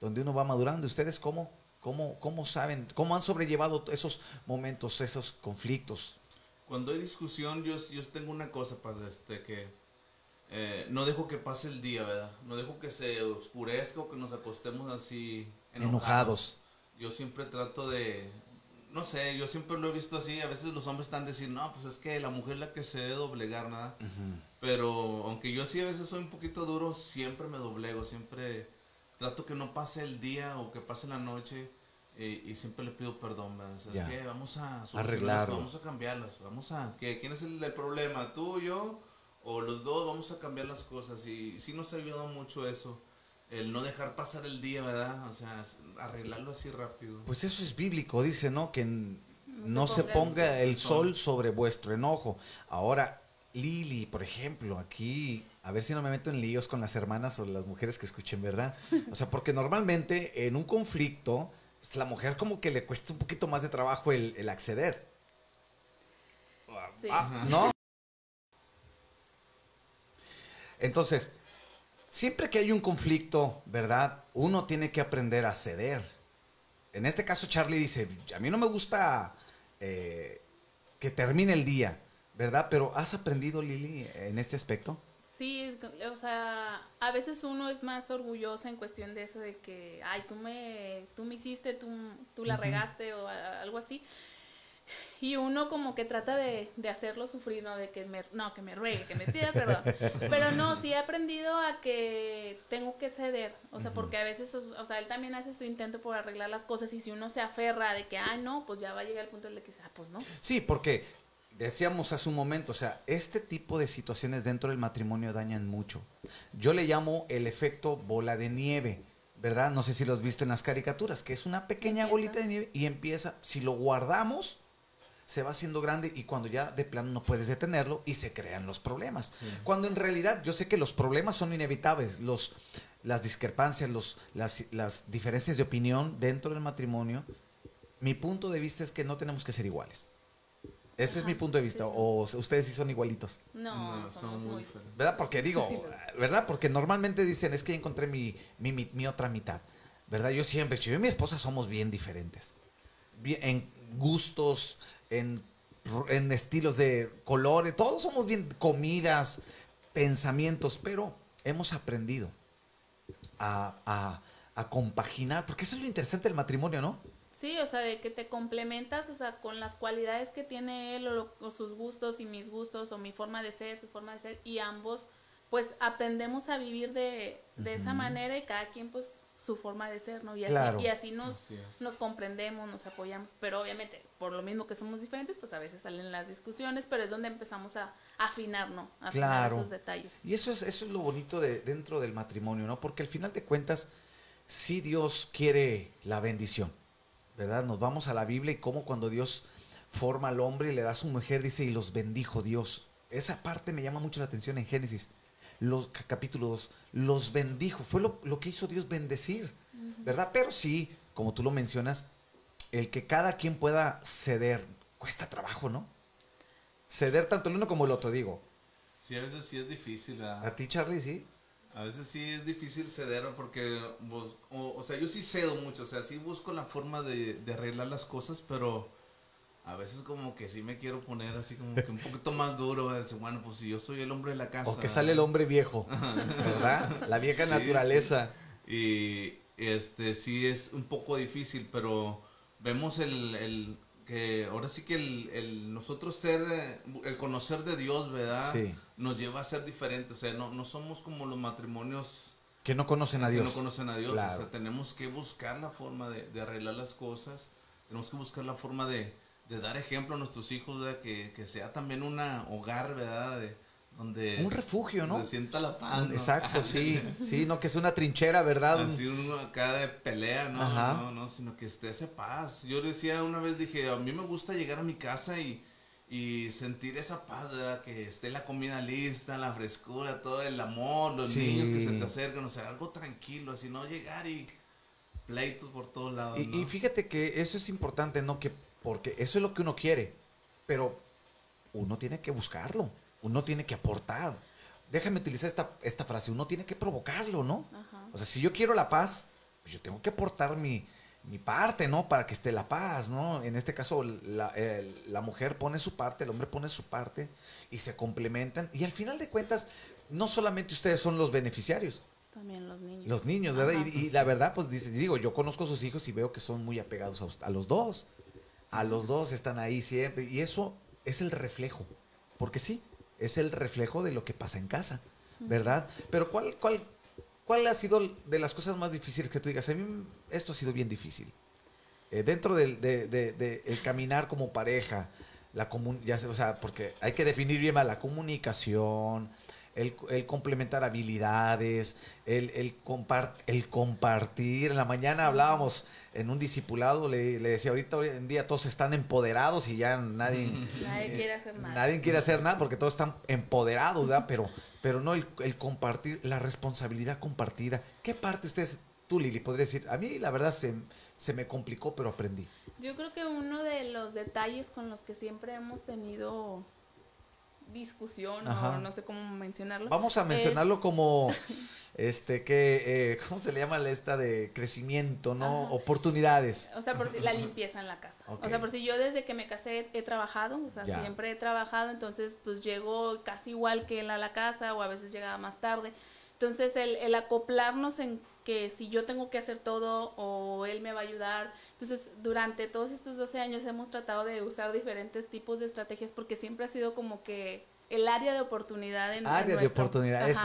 Donde uno va madurando. ¿Ustedes cómo, cómo, cómo saben, cómo han sobrellevado esos momentos, esos conflictos? Cuando hay discusión, yo, yo tengo una cosa, pues, este, que eh, no dejo que pase el día, ¿verdad? No dejo que se oscurezca o que nos acostemos así Enojados. Yo siempre trato de, no sé, yo siempre lo he visto así, a veces los hombres están diciendo, no, pues es que la mujer es la que se debe doblegar, nada. Pero aunque yo sí a veces soy un poquito duro, siempre me doblego, siempre trato que no pase el día o que pase la noche eh, y siempre le pido perdón, ¿verdad? O sea, Ya. Es que vamos a Arreglarlo. vamos a cambiarlas, vamos a... ¿qué? ¿Quién es el, el problema? ¿Tú, yo o los dos vamos a cambiar las cosas y sí nos ha ayudado mucho eso. El no dejar pasar el día, ¿verdad? O sea, arreglarlo así rápido. Pues eso es bíblico, dice, ¿no? Que no, se ponga, el sol sobre vuestro enojo. Ahora, Lili, por ejemplo, aquí, a ver si no me meto en líos con las hermanas o las mujeres que escuchen, ¿verdad? O sea, porque normalmente en un conflicto, pues, la mujer como que le cuesta un poquito más de trabajo el, acceder. Ah, ¿No? Entonces, siempre que hay un conflicto, ¿verdad? Uno tiene que aprender a ceder. En este caso, Charlie dice, a mí no me gusta eh, que termine el día, ¿verdad? Pero ¿has aprendido, Lili, en este aspecto? Sí, o sea, a veces uno es más orgullosa en cuestión de eso de que, ay, tú me, tú me hiciste, tú, tú la regaste o algo así. Y uno como que trata de, de, hacerlo sufrir, ¿no? De que me, no, que me ruegue, que me pida perdón. Pero no, sí he aprendido a que tengo que ceder. O sea, porque a veces, o sea, él también hace su intento por arreglar las cosas y si uno se aferra de que, ah, no, pues ya va a llegar el punto de que, ah, pues no. Sí, porque decíamos hace un momento, o sea, este tipo de situaciones dentro del matrimonio dañan mucho. Yo le llamo el efecto bola de nieve. ¿Verdad? No sé si los viste en las caricaturas, que es una pequeña bolita de nieve y empieza, si lo guardamos, se va haciendo grande y cuando ya de plano no puedes detenerlo y se crean los problemas. Cuando en realidad yo sé que los problemas son inevitables, los, las discrepancias, los, las, las diferencias de opinión dentro del matrimonio, mi punto de vista es que no tenemos que ser iguales. Ese es mi punto de vista. ¿O ustedes sí son igualitos? No, somos muy... ¿Verdad? Porque digo, ¿verdad? Porque normalmente dicen, es que encontré mi, mi, mi, otra mitad. ¿Verdad? Yo siempre, yo y mi esposa somos bien diferentes. Bien, en gustos, en, estilos de colores, todos somos bien comidas, pensamientos, pero hemos aprendido a, compaginar, porque eso es lo interesante del matrimonio, ¿no? Sí, o sea, de que te complementas, o sea, con las cualidades que tiene él o, sus gustos y mis gustos o mi forma de ser, su forma de ser, y ambos, pues aprendemos a vivir de, de esa manera y cada quien, pues, su forma de ser, ¿no? Y así, y así nos, nos comprendemos, nos apoyamos, pero obviamente, por lo mismo que somos diferentes, pues a veces salen las discusiones, pero es donde empezamos a, afinar, ¿no? A afinar esos detalles. Y eso es, eso es lo bonito de dentro del matrimonio, ¿no? Porque al final de cuentas, si Dios quiere la bendición, ¿verdad? Nos vamos a la Biblia y como cuando Dios forma al hombre y le da a su mujer, dice, y los bendijo Dios. Esa parte me llama mucho la atención en Génesis los capítulo 2, los bendijo. Fue lo, que hizo Dios bendecir, ¿verdad? Pero sí, como tú lo mencionas, el que cada quien pueda ceder, cuesta trabajo, ¿no? Ceder tanto el uno como el otro, digo. Sí, a veces sí es difícil. ¿A ti, Charlie, sí? A veces sí es difícil ceder porque, o, sea, yo sí cedo mucho, o sea, sí busco la forma de, de arreglar las cosas, pero a veces como que sí me quiero poner así como que un poquito más duro, bueno, pues si yo soy el hombre de la casa. O que sale el hombre viejo, ¿verdad? La vieja naturaleza. Y este sí es un poco difícil, pero vemos el, el que ahora sí que el, el, nosotros ser, el conocer de Dios, ¿verdad? Sí. Nos lleva a ser diferentes, o sea, no, no somos como los matrimonios que no conocen a Dios. Que no conocen a Dios, o sea, tenemos que buscar la forma de, de arreglar las cosas, tenemos que buscar la forma de de dar ejemplo a nuestros hijos, Que, que sea también un hogar, ¿verdad? De, donde un refugio, ¿no? Se sienta la paz. Exacto, sí, sí, no que es una trinchera, ¿verdad? Así uno acá de pelea, ¿no? No, no, sino que esté esa paz. Yo decía una vez, dije, a mí me gusta llegar a mi casa y, y sentir esa paz, ¿verdad? Que esté la comida lista, la frescura, todo el amor, los niños que se te acercan, o sea, algo tranquilo, así no llegar y pleitos por todos lados. Y, y fíjate que eso es importante, ¿no? Que porque eso es lo que uno quiere. Pero uno tiene que buscarlo. Uno tiene que aportar. Déjame utilizar esta, esta frase. Uno tiene que provocarlo, ¿no? O sea, si yo quiero la paz, pues yo tengo que aportar mi, mi parte, ¿no? Para que esté la paz, ¿no? En este caso, la, la, mujer pone su parte, el hombre pone su parte y se complementan. Y al final de cuentas, no solamente ustedes son los beneficiarios. También los niños. Los niños, ¿verdad? Y, la verdad, pues digo, yo conozco a sus hijos y veo que son muy apegados a, a los dos. A los dos están ahí siempre. Y eso es el reflejo. Porque sí, es el reflejo de lo que pasa en casa, ¿verdad? Pero ¿cuál, cuál, cuál ha sido de las cosas más difíciles que tú digas? A mí esto ha sido bien difícil. Eh, dentro del de, de, caminar como pareja, la comun ya o sea, porque hay que definir bien la comunicación, el, el complementar habilidades, el, el, compart- el compartir. En la mañana hablábamos en un discipulado, le, le decía, ahorita hoy en día todos están empoderados y ya nadie... Nadie eh, quiere hacer nada. Nadie quiere hacer nada porque todos están empoderados, ¿verdad? Pero, pero no el, el compartir, la responsabilidad compartida. ¿Qué parte ustedes, tú Lili, podría decir? A mí la verdad se, se me complicó, pero aprendí. Yo creo que uno de los detalles con los que siempre hemos tenido discusión Ajá. o no sé cómo mencionarlo. Vamos a mencionarlo es- como, este, que, eh, ¿cómo se le llama la esta de crecimiento, no? Ajá. Oportunidades. O sea, por si la limpieza en la casa. O sea, por si yo desde que me casé he trabajado, o sea, Ya. siempre he trabajado, entonces pues llego casi igual que él a la casa o a veces llegaba más tarde. Entonces el, el acoplarnos en que si yo tengo que hacer todo o él me va a ayudar. Entonces durante todos estos 12 años hemos tratado de usar diferentes tipos de estrategias porque siempre ha sido como que el área de oportunidad en, en Área de nuestro- oportunidad, eso.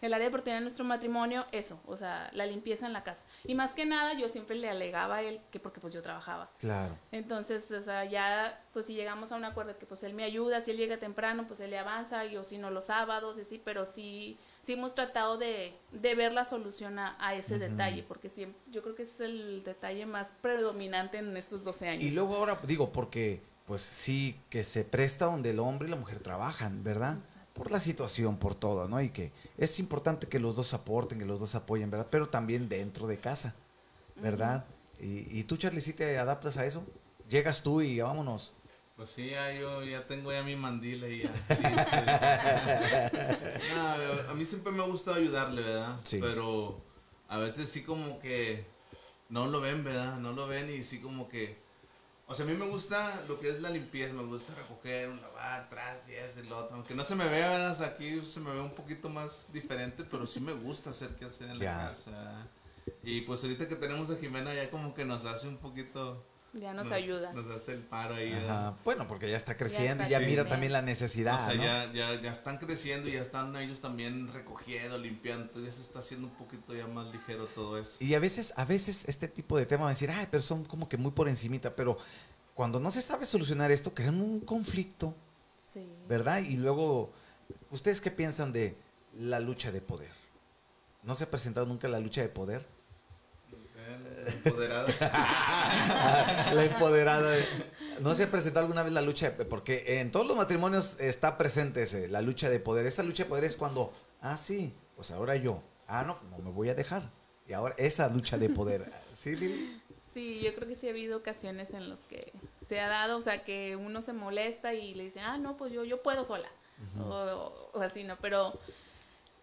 el área de oportunidad en nuestro matrimonio, eso, o sea, la limpieza en la casa. Y más que nada, yo siempre le alegaba a él que porque pues yo trabajaba. Claro. Entonces, o sea, ya, pues si llegamos a un acuerdo que pues él me ayuda, si él llega temprano, pues él le avanza, y o si no los sábados, y sí, pero sí, sí hemos tratado de, de ver la solución a, a ese detalle, porque siempre, yo creo que ese es el detalle más predominante en estos 12 años. Y luego ahora, digo, porque, pues sí, que se presta donde el hombre y la mujer trabajan, ¿verdad? Exacto. por la situación, por todo, ¿no? Y que es importante que los dos aporten, que los dos apoyen, ¿verdad? Pero también dentro de casa, ¿verdad? y, y tú, Charlie, ¿sí te adaptas a eso? Llegas tú y vámonos. Pues sí, ya yo ya tengo ya mi mandila y ya. a mí siempre me ha gustado ayudarle, ¿verdad? Sí. Pero a veces sí como que no lo ven, ¿verdad? No lo ven y sí como que... O sea, a mí me gusta lo que es la limpieza, me gusta recoger, lavar, tras y eso y lo otro. Aunque no se me vea, ¿verdad? Aquí se me ve un poquito más diferente, pero sí me gusta hacer qué hacer en la casa. Y pues ahorita que tenemos a Jimena ya como que nos hace un poquito... Ya nos, ayuda. Nos hace el paro ahí. Bueno, porque ya está creciendo está y ya mira también la necesidad, O sea, ¿no? ya, ya, ya están creciendo y ya están ellos también recogiendo, limpiando, entonces ya se está haciendo un poquito ya más ligero todo eso. Y a veces, a veces este tipo de temas van a decir, ay, pero son como que muy por encimita, pero cuando no se sabe solucionar esto, crean un conflicto, Sí. ¿verdad? Y luego, ¿ustedes qué piensan de la lucha de poder? ¿No se ha presentado nunca la lucha de poder? Empoderado. la empoderada. ¿No se ha presentado alguna vez la lucha de Porque en todos los matrimonios está presente ese, la lucha de poder. Esa lucha de poder es cuando, ah, sí, pues ahora yo. Ah, no, no me voy a dejar. Y ahora esa lucha de poder. ¿Sí, Lili? Sí, yo creo que sí ha habido ocasiones en las que se ha dado, o sea, que uno se molesta y le dice, ah, no, pues yo, yo puedo sola, o, o- o así, ¿no? Pero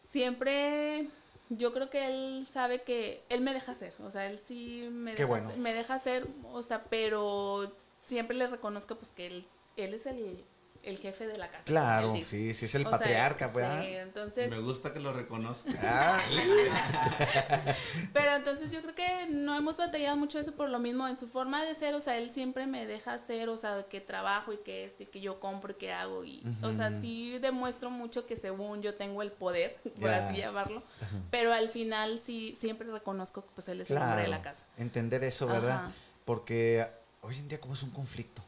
siempre yo creo que él sabe que él me deja hacer, o sea, él sí me, deja, bueno. me deja hacer, o sea, pero siempre le reconozco pues que él, él es el, el jefe de la casa. Claro, sí, sí, es el O sea, patriarca, ¿verdad? Sí, entonces... Me gusta que lo reconozca. Ah, Pero entonces yo creo que no hemos batallado mucho eso por lo mismo en su forma de ser, o sea, él siempre me deja hacer, o sea, que trabajo y que este, que yo compro y que hago y, o sea, sí demuestro mucho que según yo tengo el poder, por así llamarlo, pero al final sí siempre reconozco que pues él es el hombre de la casa. Entender eso, ¿verdad? Ajá. Porque hoy en día como es un conflicto,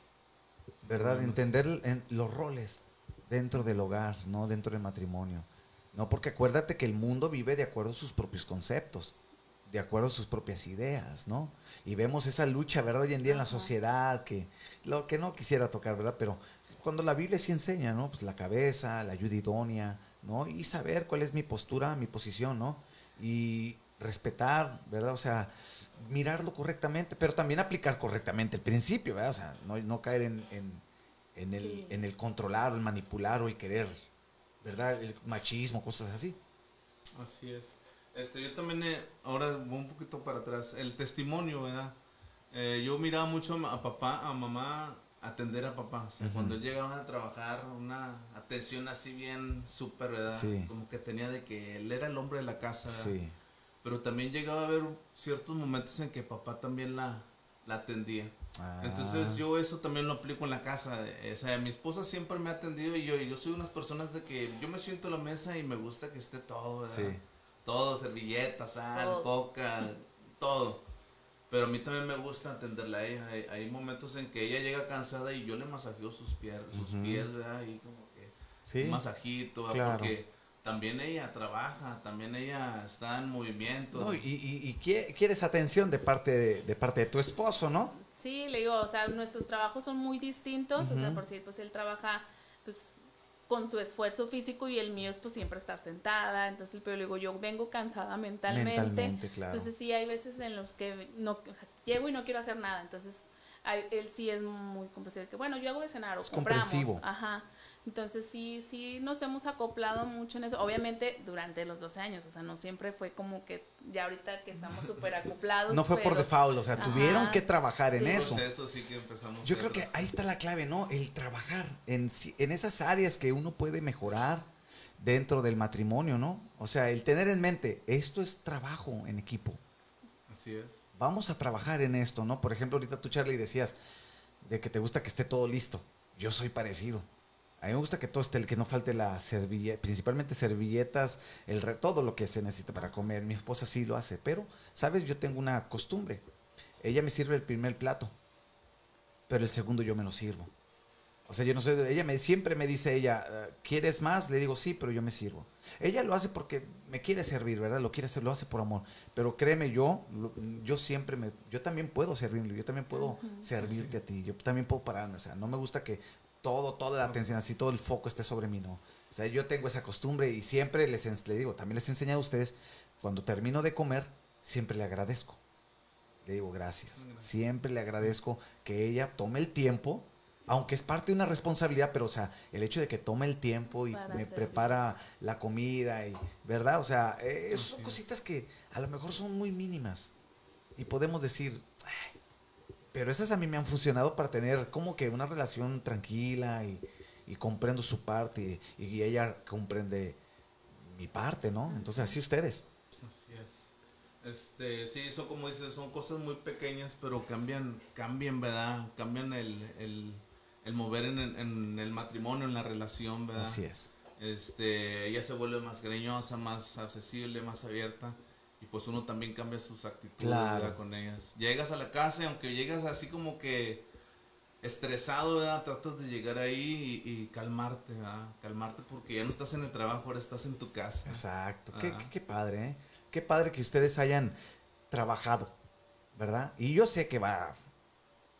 ¿verdad? Entender en- los roles dentro del hogar, no dentro del matrimonio. No, porque acuérdate que el mundo vive de acuerdo a sus propios conceptos, de acuerdo a sus propias ideas, ¿no? Y vemos esa lucha, ¿verdad? Hoy en día en la sociedad, que lo que no quisiera tocar, ¿verdad? Pero cuando la Biblia sí enseña, ¿no? Pues la cabeza, la ayuda idónea, ¿no? Y saber cuál es mi postura, mi posición, ¿no? Y respetar, ¿verdad? O sea, mirarlo correctamente, pero también aplicar correctamente el principio, ¿verdad? O sea, no, no caer en, en, en el, Sí. en el controlar o el manipular o el querer, ¿verdad? El machismo, cosas así. Así es. Este, yo también, eh, ahora voy un poquito para atrás, el testimonio, ¿verdad? Eh, yo miraba mucho a, papá, a mamá, atender a papá. O sea, Ujú. cuando él llegaba a trabajar, una atención así bien súper, ¿verdad? Sí. Como que tenía de que él era el hombre de la casa, ¿verdad? Sí. Pero también llegaba a haber ciertos momentos en que papá también la, la atendía. Ah, Entonces yo eso también lo aplico en la casa. O sea, mi esposa siempre me ha atendido y yo, y yo soy unas personas de que yo me siento a la mesa y me gusta que esté todo, ¿verdad? Sí. Todo, servilletas, sal, Todo. coca, todo. Pero a mí también me gusta atenderla a ella. Hay, hay momentos en que ella llega cansada y yo le masajeo sus pies, sus Ujú. pies, ¿verdad? Y como que Sí. un masajito, ¿verdad? claro. porque también ella trabaja, también ella está en movimiento. No, y, y- y quie- quieres atención de parte de, de parte de tu esposo, ¿no? Sí, le digo, o sea, nuestros trabajos son muy distintos, o sea, por si pues él trabaja pues con su esfuerzo físico y el mío es pues siempre estar sentada, entonces pero le digo, yo vengo cansada mentalmente, Mentalmente, claro. entonces sí hay veces en los que no, o sea, llego y no quiero hacer nada, entonces hay- él sí es muy comprensivo, que bueno, yo hago de cenar o Es compramos, comprensivo. ajá, entonces sí, sí nos hemos acoplado mucho en eso, obviamente durante los 12 años, o sea, no siempre fue como que ya ahorita que estamos súper acoplados. No fue por default, o sea, Ajá. tuvieron que trabajar en eso. Eso sí que empezamos. Yo creo que ahí está la clave, ¿no? El trabajar en, en esas áreas que uno puede mejorar dentro del matrimonio, ¿no? O sea, el tener en mente, esto es trabajo en equipo. Así es. Vamos a trabajar en esto, ¿no? Por ejemplo, ahorita tú, Charlie, decías de que te gusta que esté todo listo. Yo soy parecido. A mí me gusta que todo esté, que no falte la servilleta, principalmente servilletas, el re- todo lo que se necesita para comer. Mi esposa sí lo hace, pero, ¿sabes? Yo tengo una costumbre. Ella me sirve el primer plato, pero el segundo yo me lo sirvo. O sea, yo no sé, ella me, siempre me dice ella, "Eh, ¿quieres más? Le digo, sí, pero yo me sirvo. Ella lo hace porque me quiere servir, ¿verdad? Lo quiere hacer, lo hace por amor. Pero créeme, yo, lo- yo siempre me, yo también puedo servirle, yo también puedo Ujú. servirte a ti, yo también puedo pararme, o sea, no me gusta que todo, toda la atención, así todo el foco esté sobre mí, no. O sea, yo tengo esa costumbre y siempre les, ens- le digo, también les he enseñado a ustedes, cuando termino de comer, siempre le agradezco. Le digo gracias. Siempre le agradezco que ella tome el tiempo, aunque es parte de una responsabilidad, pero o sea, el hecho de que tome el tiempo y Para me servir. prepara la comida y, ¿verdad? O sea, eh, son cositas que a lo mejor son muy mínimas y podemos decir, "Ay", pero esas a mí me han funcionado para tener como que una relación tranquila y, y comprendo su parte y, y ella comprende mi parte, ¿no? Entonces así ustedes. Así es. Este, sí, son como dices, son cosas muy pequeñas, pero cambian, cambian, ¿verdad? Cambian el, el, el mover en, el- en el matrimonio, en la relación, ¿verdad? Así es. Este, ella se vuelve más cariñosa, más accesible, más abierta. Y pues uno también cambia sus actitudes con ellas. Llegas a la casa y aunque llegas así como que estresado, ¿verdad? Tratas de llegar ahí y, y calmarte, ¿verdad? Calmarte porque ya no estás en el trabajo, ahora estás en tu casa. Exacto. Qué, qué- qué padre, ¿eh? Qué padre que ustedes hayan trabajado, ¿verdad? Y yo sé que va...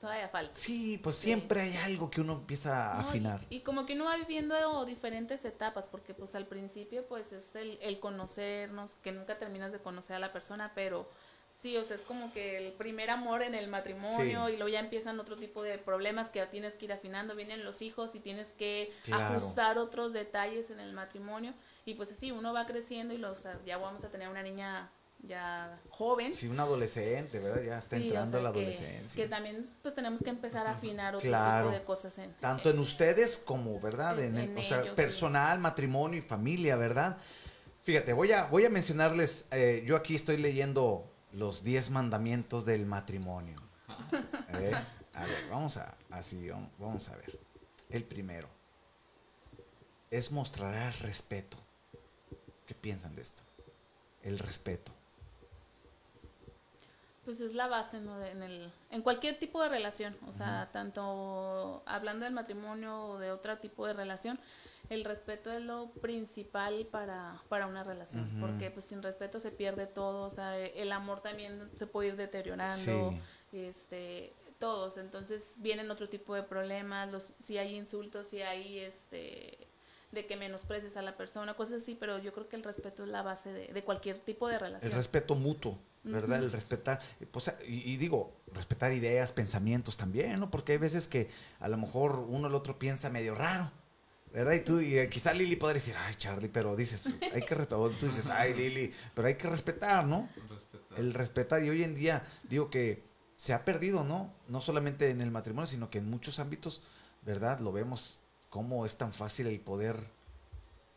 Todavía falta. Sí, pues Sí. siempre hay algo que uno empieza a No, y- afinar. Y, como que uno va viviendo diferentes etapas, porque pues al principio pues es el, el conocernos, que nunca terminas de conocer a la persona, pero sí, o sea, es como que el primer amor en el matrimonio Sí. y luego ya empiezan otro tipo de problemas que tienes que ir afinando, vienen los hijos y tienes que Claro. ajustar otros detalles en el matrimonio y pues así uno va creciendo y los, ya vamos a tener una niña ya joven. Sí, un adolescente, ¿verdad? Ya está Sí, o entrando sea, la adolescencia. Que, también pues tenemos que empezar a afinar otro Claro. tipo de cosas en Tanto en ustedes como, ¿verdad? En, el- en o sea, ellos, sí. personal, matrimonio y familia, ¿verdad? Fíjate, voy a, voy a mencionarles, eh, yo aquí estoy leyendo los 10 mandamientos del matrimonio. ¿Eh? A ver, vamos a, así, vam- vamos a ver. El primero es mostrar respeto. ¿Qué piensan de esto? El respeto. Pues es la base, ¿no? De- en, el, en cualquier tipo de relación, o sea, tanto hablando del matrimonio o de otro tipo de relación, el respeto es lo principal para, para una relación, porque pues sin respeto se pierde todo, o sea, el amor también se puede ir deteriorando, este, todos, entonces vienen otro tipo de problemas, los, si hay insultos, si hay este de que menosprecies a la persona, cosas así, pero yo creo que el respeto es la base de, de cualquier tipo de El relación. respeto mutuo, ¿verdad? El respetar, pues, y, y digo, respetar ideas, pensamientos también, ¿no? Porque hay veces que a lo mejor uno el otro piensa medio raro, ¿verdad? Y tú, y eh, quizá Lili podría decir, ay, Charlie, pero dices, hay que respetar, tú dices, ay, Lili, pero hay que respetar, ¿no? Respetar. El respetar, y hoy en día, digo que se ha perdido, ¿no? No solamente en el matrimonio, sino que en muchos ámbitos, ¿verdad? Lo vemos cómo es tan fácil el poder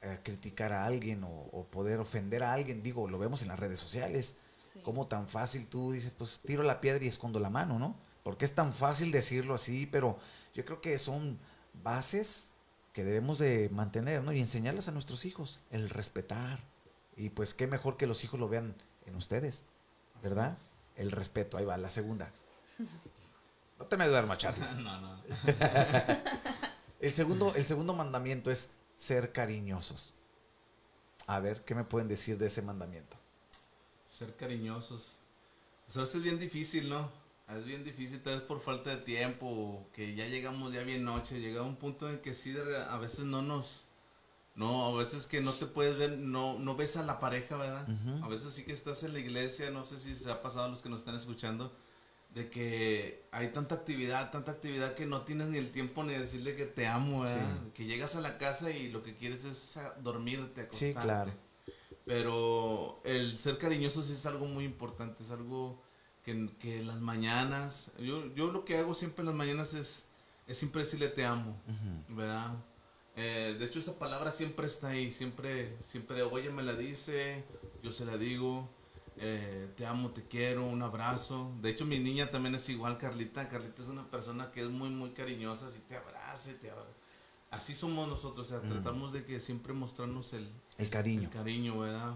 eh, criticar a alguien o, o poder ofender a alguien, digo, lo vemos en las redes sociales. Sí. Cómo tan fácil tú dices, pues tiro la piedra y escondo la mano, ¿no? Porque es tan fácil decirlo así, pero yo creo que son bases que debemos de mantener, ¿no? Y enseñarlas a nuestros hijos, el respetar. Y pues qué mejor que los hijos lo vean en ustedes, ¿verdad? el respeto. Ahí va, la segunda. No te me duermas, Charlie. No, no. El segundo, el segundo mandamiento es ser cariñosos. A ver, ¿qué me pueden decir de ese mandamiento? Ser cariñosos. Pues a veces es bien difícil, ¿no? Es bien difícil, tal vez por falta de tiempo, que ya llegamos ya bien noche, llega un punto en que sí, a veces no nos... No, a veces que no te puedes ver, no, no ves a la pareja, ¿verdad? Ujú. A veces sí que estás en la iglesia, no sé si se ha pasado a los que nos están escuchando, de que hay tanta actividad, tanta actividad que no tienes ni el tiempo ni de decirle que te amo, ¿verdad? Sí. Que llegas a la casa y lo que quieres es dormirte, acostarte. Sí, claro. Pero el ser cariñoso sí es algo muy importante, es algo que, que en las mañanas, yo, yo lo que hago siempre en las mañanas es, es siempre decirle te amo. ¿verdad? Eh, de hecho esa palabra siempre está ahí, siempre, siempre, oye me la dice, yo se la digo, eh, te amo, te quiero, un abrazo. De hecho mi niña también es igual, Carlita, Carlita es una persona que es muy, muy cariñosa, así te abraza, te Así somos nosotros, o sea, tratamos de que siempre mostrarnos el, El cariño. el cariño, ¿verdad?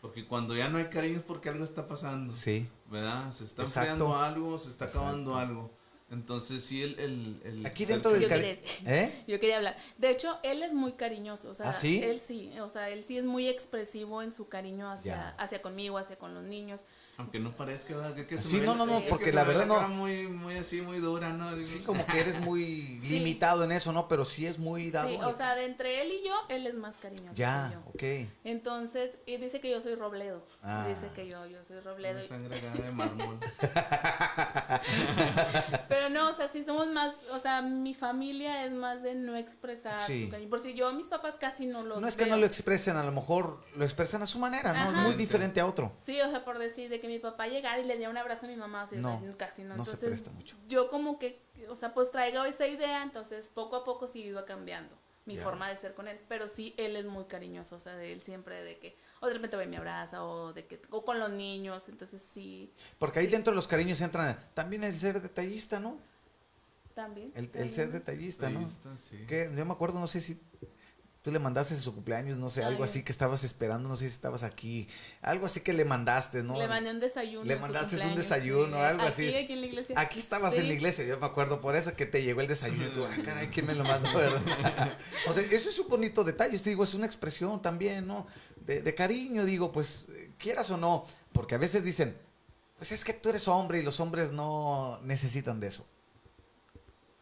Porque cuando ya no hay cariño es porque algo está pasando, Sí. ¿verdad? Se está enfriando algo, se está acabando Exacto. algo. Entonces, sí, el... el, el Aquí dentro del cariño. ¿Eh? Yo quería hablar. De hecho, él es muy cariñoso, o sea, ¿Ah, sí? él sí, o sea, él sí es muy expresivo en su cariño hacia, Ya. hacia conmigo, hacia con los niños. Aunque no parezca, ¿verdad? Que, que Sí, no, no, no, es que porque la verdad no- cara muy, muy así, muy dura, ¿no? Digo, Sí, como que eres muy Sí. limitado en eso, ¿no? Pero sí es muy dado. Sí, o sea, de entre él y yo, él es más cariñoso que ya, yo. ok. Entonces, y dice que yo soy Robledo. Ah. Dice que yo, yo soy Robledo. Sangre de mármol. Pero no, o sea, sí somos más, o sea, mi familia es más de no expresar Sí. su cariño. Por si yo, mis papás casi no los No es que no lo expresen, a lo mejor lo expresan a su manera, ¿no? Es Ajá. muy diferente a otro. Sí, o sea, por decir de que mi papá llegara y le diera un abrazo a mi mamá, o sea, No, casi no. no se Entonces, presta mucho. yo como que, o sea, pues traigo esa idea, entonces poco a poco sí iba cambiando mi forma de ser con él, pero sí, él es muy cariñoso, o sea, de él siempre de que, o de repente va y me abraza, o de que, o con los niños, entonces sí, Porque ahí Sí. dentro de los cariños entran también el ser detallista, ¿no? también. El, ser detallista, ¿no? Detallista, sí. Que yo me acuerdo, no sé si tú le mandaste en su cumpleaños, no sé, algo Ay. así que estabas esperando, no sé si estabas aquí, algo así que le mandaste, ¿no? Le mandé un desayuno. Le mandaste un desayuno, sí. algo Aquí, así. Aquí en la iglesia. Aquí estabas en la iglesia, yo me acuerdo por eso que te llegó el desayuno y tú, ah, caray, ¿quién me lo mandó? o sea, eso es un bonito detalle, te digo, es una expresión también, ¿no? De, de cariño, digo, pues, quieras o no, porque a veces dicen, pues es que tú eres hombre y los hombres no necesitan de eso.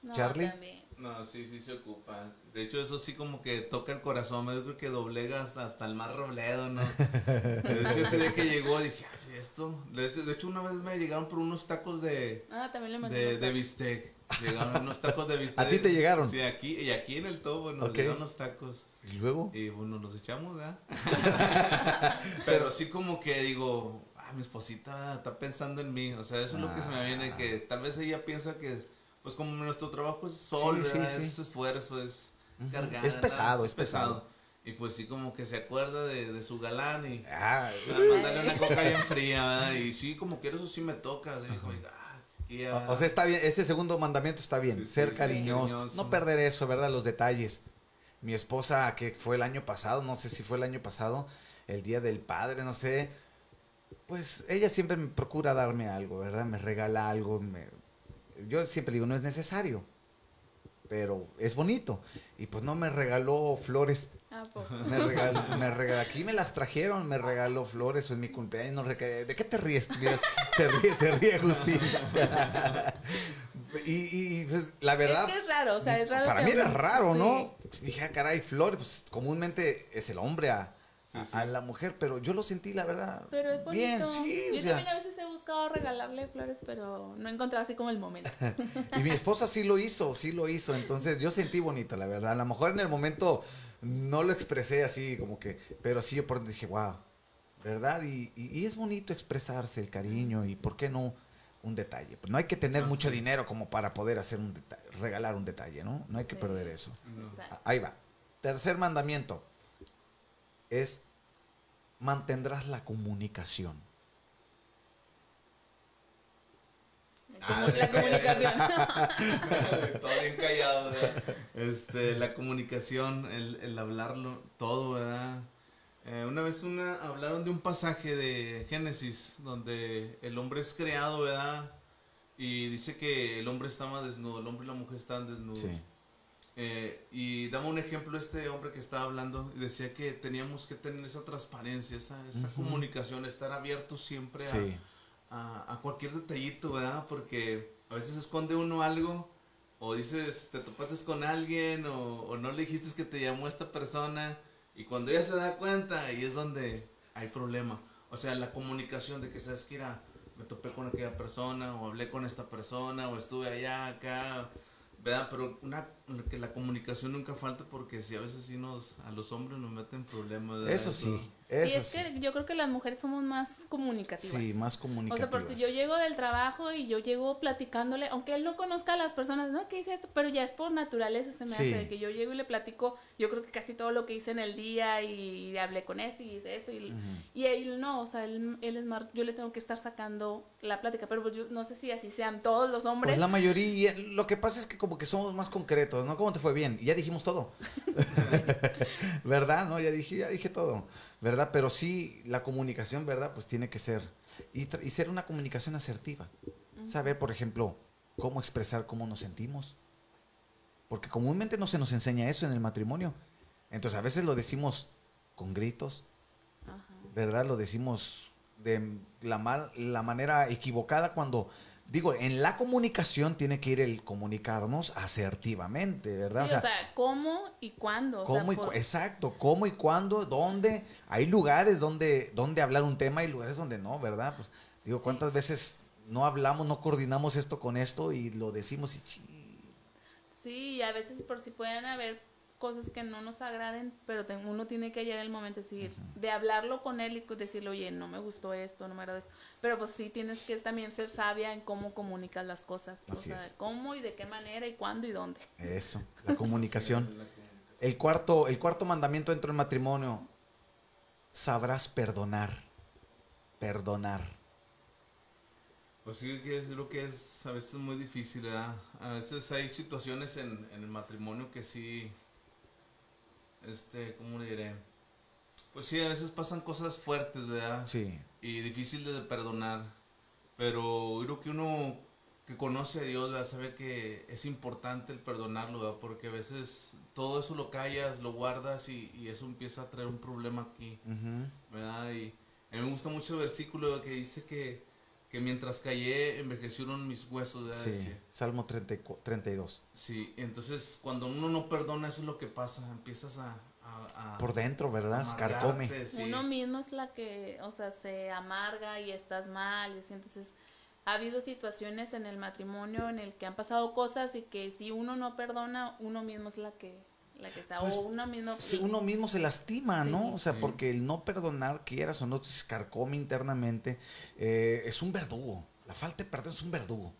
No, Charlie. también. No, sí, sí se ocupa. De hecho, eso sí como que toca el corazón. Yo creo que doblega hasta, hasta el más robledo, ¿no? De hecho, ese día que llegó dije, ay, ¿sí esto? De hecho, de hecho, una vez me llegaron por unos tacos de, Ah, también le mandé de, unos de bistec. Llegaron unos tacos de bistec. ¿A ti te llegaron? Sí, aquí, y aquí en el tobo nos Ok. llegaron los tacos. Y luego, Y bueno, los echamos, ¿verdad? Pero sí como que digo, ah, mi esposita está pensando en mí. O sea, eso es lo que se me viene, que tal vez ella piensa que, pues como nuestro trabajo es sol, Sí, sí, ¿verdad? sí. es esfuerzo, es cargar. Es pesado, es pesado. Y pues sí como que se acuerda de, de su galán y ah, ah, mandarle una coca bien fría, ¿verdad? Y sí, como que eso sí me toca. Dijo, ah, chiquilla. o, o sea, está bien, ese segundo mandamiento está bien, ser cariñoso. no perder eso, ¿verdad? Los detalles. Mi esposa, que fue el año pasado, no sé si fue el año pasado, el día del padre, no sé, pues ella siempre me procura darme algo, ¿verdad? Me regala algo, me- yo siempre digo, no es necesario, pero es bonito. Y pues no me regaló flores, Ah, me regaló, me regaló, aquí me las trajeron, me regaló flores en mi cumpleaños. ¿De qué te ríes? Se ríe, se ríe Agustín. y, y, pues, la verdad, Es que es raro, o sea, es raro. para mí era raro, sí. ¿no? Pues dije, ah, caray, flores, pues comúnmente es el hombre a, Sí, a- sí. a la mujer, pero yo lo sentí, la verdad. Pero es bonito. Bien, sí. o Yo sea, también a veces he buscado regalarle flores, pero no he encontrado así como el momento. Y mi esposa sí lo hizo, sí lo hizo. Entonces yo sentí bonito, la verdad. A lo mejor en el momento no lo expresé así como que, pero sí yo por dije, wow, ¿verdad? Y, y- y es bonito expresarse el cariño y por qué no un detalle. Pues no hay que tener mucho dinero como para poder hacer un detalle, regalar un detalle, ¿no? No hay que perder eso. No. Exacto. Ahí va. Tercer mandamiento es mantendrás la comunicación. Como la comunicación. todo bien callado, ¿verdad? Este, la comunicación, el, el hablarlo, todo, ¿verdad? Eh, una vez una, hablaron de un pasaje de Génesis donde el hombre es creado, ¿verdad? Y dice que el hombre estaba desnudo, el hombre y la mujer estaban desnudos. Sí. Eh, y daba un ejemplo este hombre que estaba hablando y decía que teníamos que tener esa transparencia, esa, esa Ujú. comunicación, estar abiertos siempre a, Sí. a, a cualquier detallito, ¿verdad? Porque a veces esconde uno algo o dices, te topaste con alguien o, o no le dijiste que te llamó esta persona y cuando ella se da cuenta ahí es donde hay problema. O sea, la comunicación de que sabes que era, me topé con aquella persona o hablé con esta persona o estuve allá, acá, ¿verdad? Pero una, que la comunicación nunca falta porque si a veces sí nos, a los hombres nos meten problemas. ¿verdad? Eso sí, y eso es sí. que yo creo que las mujeres somos más comunicativas. Sí, más O comunicativas. sea, porque yo llego del trabajo y yo llego platicándole, aunque él no conozca a las personas, no, ¿qué hice esto? Pero ya es por naturaleza, se me Sí. hace de que yo llego y le platico, yo creo que casi todo lo que hice en el día y, hablé con este y hice esto y, Ujú. y él no, o sea, él, él es más, yo le tengo que estar sacando la plática, pero pues yo no sé si así sean todos los hombres. Pues la mayoría, lo que pasa es que como que somos más concretos, ¿no? ¿Cómo te fue bien? Y ya dijimos todo. ¿Verdad? No, ya dije, ya dije todo. ¿Verdad? Pero sí, la comunicación, ¿verdad? Pues tiene que ser. Y, y ser una comunicación asertiva. Saber, por ejemplo, cómo expresar cómo nos sentimos. Porque comúnmente no se nos enseña eso en el matrimonio. Entonces a veces lo decimos con gritos, Ajá. ¿verdad? Lo decimos de la, mal, la manera equivocada cuando, digo, en la comunicación tiene que ir el comunicarnos asertivamente, ¿verdad? Sí, o sea, ¿cómo y cuándo? O sea, ¿cómo y por- cu- exacto, cómo y cuándo, dónde. Hay lugares donde, donde hablar un tema y lugares donde no, ¿verdad? Pues digo, Sí. ¿cuántas veces no hablamos, no coordinamos esto con esto y lo decimos y Sí, y a veces por si pueden haber cosas que no nos agraden, pero te- uno tiene que hallar el momento de decir, de hablarlo con él y decirle, oye, no me gustó esto, no me agradó esto. Pero pues sí tienes que también ser sabia en cómo comunicas las cosas. Así o sea, es. cómo y de qué manera y cuándo y dónde. Eso, la comunicación. Sí, la comunicación. El cuarto, el cuarto mandamiento dentro del matrimonio, sabrás perdonar. Perdonar. Pues sí, creo que es a veces muy difícil, ¿verdad? A veces hay situaciones en, en el matrimonio que sí, este, ¿cómo le diré? Pues sí, a veces pasan cosas fuertes, ¿verdad? Sí, Y difíciles de perdonar. Pero creo que uno que conoce a Dios, ¿verdad? Sabe que es importante el perdonarlo, ¿verdad? Porque a veces todo eso lo callas, lo guardas y, y eso empieza a traer un problema aquí. ¿verdad? Y a mí me gusta mucho el versículo que dice que, que mientras callé envejecieron mis huesos, ¿verdad? sí. Decía. Salmo 34 32. Sí, entonces cuando uno no perdona eso es lo que pasa, empiezas a... a- a Por dentro, ¿verdad? Carcome. sí. Uno mismo es la que, o sea, se amarga y estás mal. y así, entonces, ha habido situaciones en el matrimonio en el que han pasado cosas y que si uno no perdona, uno mismo es la que, la que está. Pues, o uno mismo. Sí, uno mismo se lastima, Sí. ¿no? O sea, Sí. porque el no perdonar, quieras o no, te carcome internamente, eh, es un verdugo. La falta de perdón es un verdugo,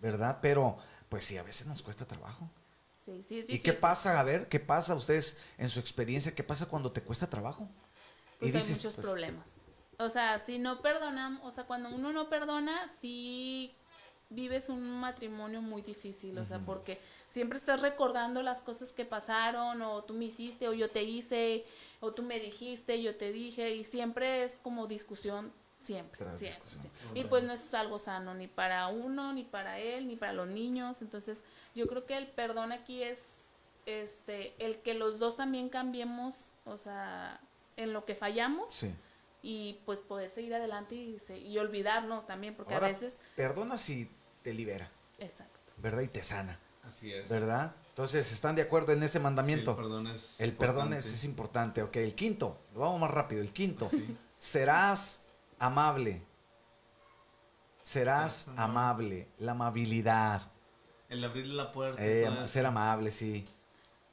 ¿verdad? Pero, pues sí, a veces nos cuesta trabajo. Sí, sí, es ¿Y qué pasa? A ver, ¿qué pasa ustedes en su experiencia? ¿Qué pasa cuando te cuesta trabajo? Pues y hay dices, muchos pues, problemas. O sea, si no perdonamos, o sea, cuando uno no perdona, sí vives un matrimonio muy difícil, o sea, porque siempre estás recordando las cosas que pasaron, o tú me hiciste, o yo te hice, o tú me dijiste, yo te dije, y siempre es como discusión, siempre, Tras siempre, discusión. siempre. Y pues no es algo sano, ni para uno, ni para él, ni para los niños, entonces yo creo que el perdón aquí es este el que los dos también cambiemos, o sea, en lo que fallamos Sí. y pues poder seguir adelante y, se- y olvidarnos también, porque Ahora, a veces, Perdona si te libera, exacto. ¿verdad? Y te sana, Así es. ¿verdad? Entonces, ¿están de acuerdo en ese Sí, mandamiento? el perdón es el perdón es, importante. es importante. Ok, el quinto, lo vamos más rápido. El quinto, Sí. serás amable. Serás amable. amable. La amabilidad. El abrirle la puerta. Eh, ser amable, sí.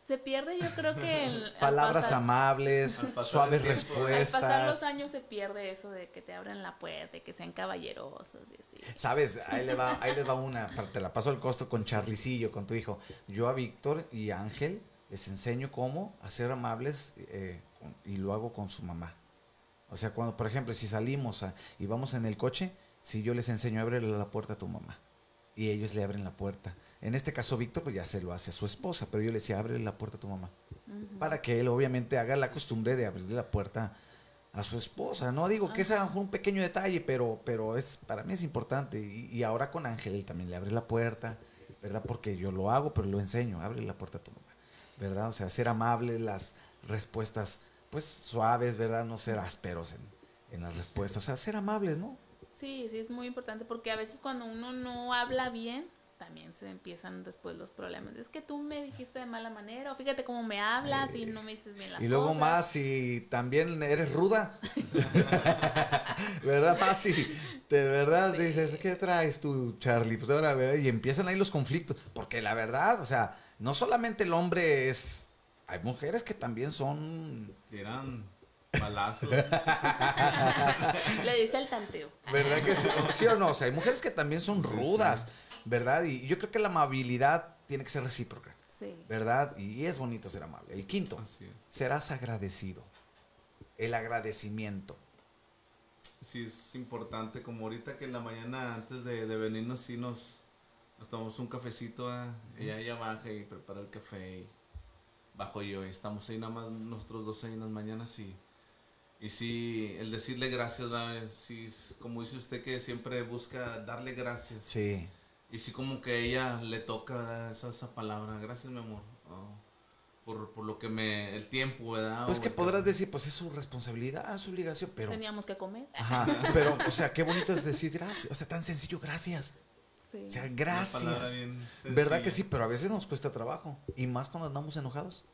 Se pierde yo creo que el, al Palabras pasar- amables, suaves tiempo. Al respuestas. pasar los años se pierde eso de que te abran la puerta y que sean caballerosos y así. Sabes, ahí le va, ahí les va una, te la paso al costo con Charlicillo, con tu hijo. Yo a Víctor y a Ángel les enseño cómo a ser amables eh, y lo hago con su mamá. O sea, cuando, por ejemplo, si salimos a- y vamos en el coche, si yo les enseño a abrirle la puerta a tu mamá y ellos le abren la puerta. En este caso, Víctor, pues ya se lo hace a su esposa, pero yo le decía, abre la puerta a tu mamá. Para que él obviamente haga la costumbre de abrirle la puerta a su esposa. No digo que sea un pequeño detalle, pero, pero es para mí es importante. Y, y ahora con Ángel él también le abre la puerta, ¿verdad? Porque yo lo hago, pero lo enseño. Abre la puerta a tu mamá, ¿verdad? O sea, ser amable, las respuestas, pues suaves, ¿verdad? No ser ásperos en, en las respuestas. O sea, ser amables, ¿no? Sí, sí, es muy importante porque a veces cuando uno no habla bien, también se empiezan después los problemas. Es que tú me dijiste de mala manera, o fíjate cómo me hablas y no me dices bien las Y luego cosas. más si también eres ruda, ¿verdad? Si de verdad Sí. dices, ¿qué traes tú, Charlie? Pues ahora, ¿verdad? y empiezan ahí los conflictos, porque la verdad, o sea, no solamente el hombre es, hay mujeres que también son, Tiran balazos. Le dice el tanteo. ¿verdad que sí, sí o no? O sea, hay mujeres que también son Sí, sí. rudas, ¿verdad? Y yo creo que la amabilidad tiene que ser recíproca, Sí. ¿verdad? Y es bonito ser amable. El quinto, serás agradecido. El agradecimiento. Sí, es importante, como ahorita que en la mañana antes de, de venirnos, sí nos, nos tomamos un cafecito, ¿verdad? ella, ella baja y prepara el café, y bajo yo, y estamos ahí nada más nosotros dos ahí en las mañanas, y, y sí, el decirle gracias, ¿verdad? sí, como dice usted que siempre busca darle gracias, Sí. y sí como que a ella le toca esa, esa palabra, gracias mi amor, oh, por, por lo que me, el tiempo, ¿verdad? Pues O que podrás decir, pues es su responsabilidad, es su obligación, pero... Teníamos que comer. Ajá, pero, o sea, qué bonito es decir gracias, o sea, tan sencillo, gracias. Sí. O sea, gracias. bien ¿Verdad que sí? Pero a veces nos cuesta trabajo, y más cuando andamos enojados.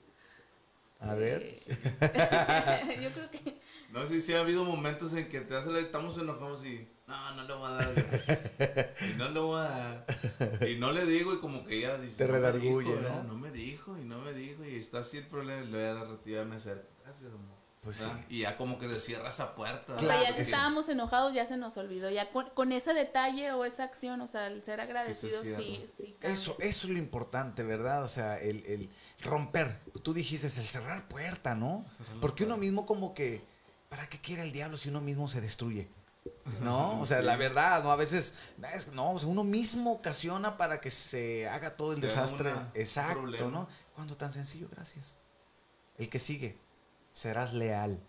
A Sí. ver. Yo creo que No, sí, sí ha habido momentos en que te hace, estamos enojados y no, no le voy a dar. y no le voy a dar. Y no le digo y como que ella dice. Te "No me redarguye, dijo, ¿no? ¿verdad? No me dijo y no me dijo y está así el problema y luego ya retira me acerco. Gracias, amor. Pues sí. Y ya como que se cierra esa puerta. O Claro sea, ya si sí. estábamos enojados, ya se nos olvidó. Ya con, con ese detalle o esa acción, o sea, el ser agradecido, sí, sí. Eso, eso es lo importante, ¿verdad? O sea, el, el romper. Tú dijiste, el cerrar puerta, ¿no? Cerrar Porque uno mismo como que, ¿para qué quiere el diablo si uno mismo se destruye? ¿No? O sea, Sí. la verdad, ¿no? A veces, es- no, o sea, uno mismo ocasiona para que se haga todo el Se desastre. Exacto, problema. ¿no? Cuando tan sencillo, gracias. El que sigue, serás leal.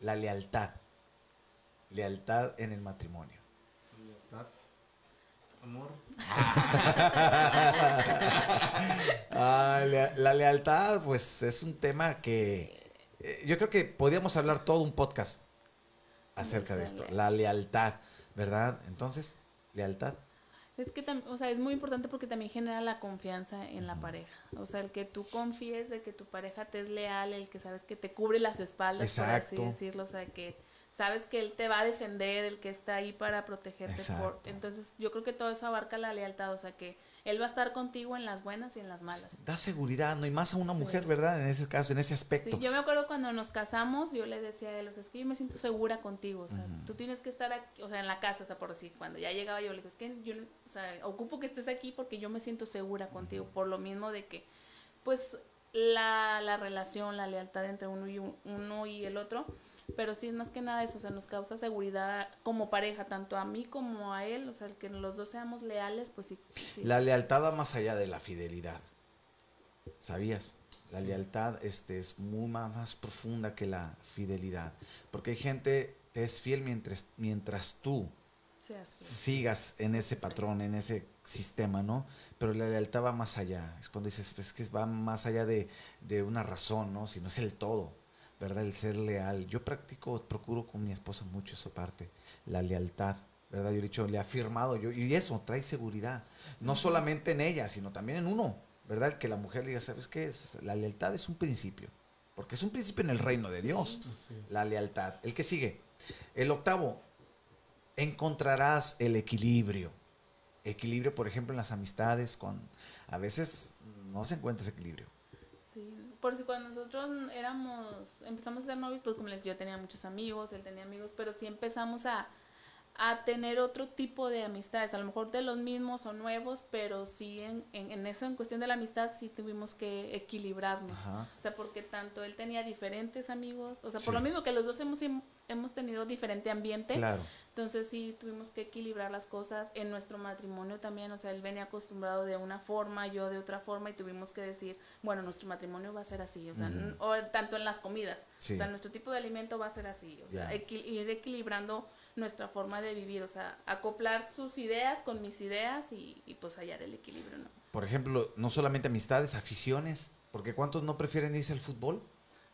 La lealtad. Lealtad en el matrimonio. Lealtad, Amor. Ah, la lealtad, pues es un tema que eh, yo creo que podríamos hablar todo un podcast acerca de esto. La lealtad, ¿verdad? Entonces, lealtad. Es que, o sea, es muy importante porque también genera la confianza en la pareja. O sea, el que tú confíes de que tu pareja te es leal, el que sabes que te cubre las espaldas, por así decirlo. O sea, que sabes que él te va a defender, el que está ahí para protegerte. Por, entonces, yo creo que todo eso abarca la lealtad. O sea, que él va a estar contigo en las buenas y en las malas. Da seguridad, ¿no? Y más a una Sí. mujer, ¿verdad? En ese caso, en ese Sí, aspecto. yo me acuerdo cuando nos casamos, yo le decía a él, o sea, es que yo me siento segura contigo, o sea, tú tienes que estar aquí, o sea, en la casa, o sea, por decir, cuando ya llegaba yo le digo, es que yo, o sea, ocupo que estés aquí porque yo me siento segura contigo, por lo mismo de que, pues, la, la relación, la lealtad entre uno y, un- uno y el otro, pero sí es más que nada eso, o sea, nos causa seguridad como pareja, tanto a mí como a él, o sea, el que los dos seamos leales, pues sí. sí. La lealtad va más allá de la fidelidad. ¿Sabías? La Sí. lealtad este, es muy más, más profunda que la fidelidad. Porque hay gente que es fiel mientras, mientras tú sigas en ese patrón, en ese sistema, ¿no? Pero la lealtad va más allá. Es cuando dices, es que va más allá de, de una razón, ¿no? Sino es el todo, ¿verdad? El ser leal. Yo practico, procuro con mi esposa mucho esa parte, la lealtad, ¿verdad? Yo he dicho, le he afirmado yo, y eso trae seguridad. No solamente en ella, sino también en uno, ¿verdad? Que la mujer le diga, ¿sabes qué? Es- La lealtad es un principio, porque es un principio en el reino de. Dios la lealtad. El que sigue. El octavo, encontrarás el equilibrio. Equilibrio, por ejemplo, en las amistades, con a veces no se encuentra ese equilibrio. Sí, por si cuando nosotros éramos, empezamos a ser novios, pues como les yo tenía muchos amigos, él tenía amigos, pero sí empezamos a, a tener otro tipo de amistades, a lo mejor de los mismos o nuevos, pero sí en, en, en eso, en cuestión de la amistad, sí tuvimos que equilibrarnos. Ajá. O sea, porque tanto él tenía diferentes amigos, o sea, Sí. por lo mismo que los dos hemos, hemos tenido diferente ambiente, Claro. Entonces sí tuvimos que equilibrar las cosas en nuestro matrimonio también, o sea, él venía acostumbrado de una forma, yo de otra forma y tuvimos que decir, bueno, nuestro matrimonio va a ser así, o sea, o tanto en las comidas, Sí. o sea, nuestro tipo de alimento va a ser así, o sea, equi- ir equilibrando nuestra forma de vivir, o sea, acoplar sus ideas con mis ideas y, y, pues hallar el equilibrio, ¿no? Por ejemplo, no solamente amistades, aficiones. Porque ¿cuántos no prefieren irse al fútbol?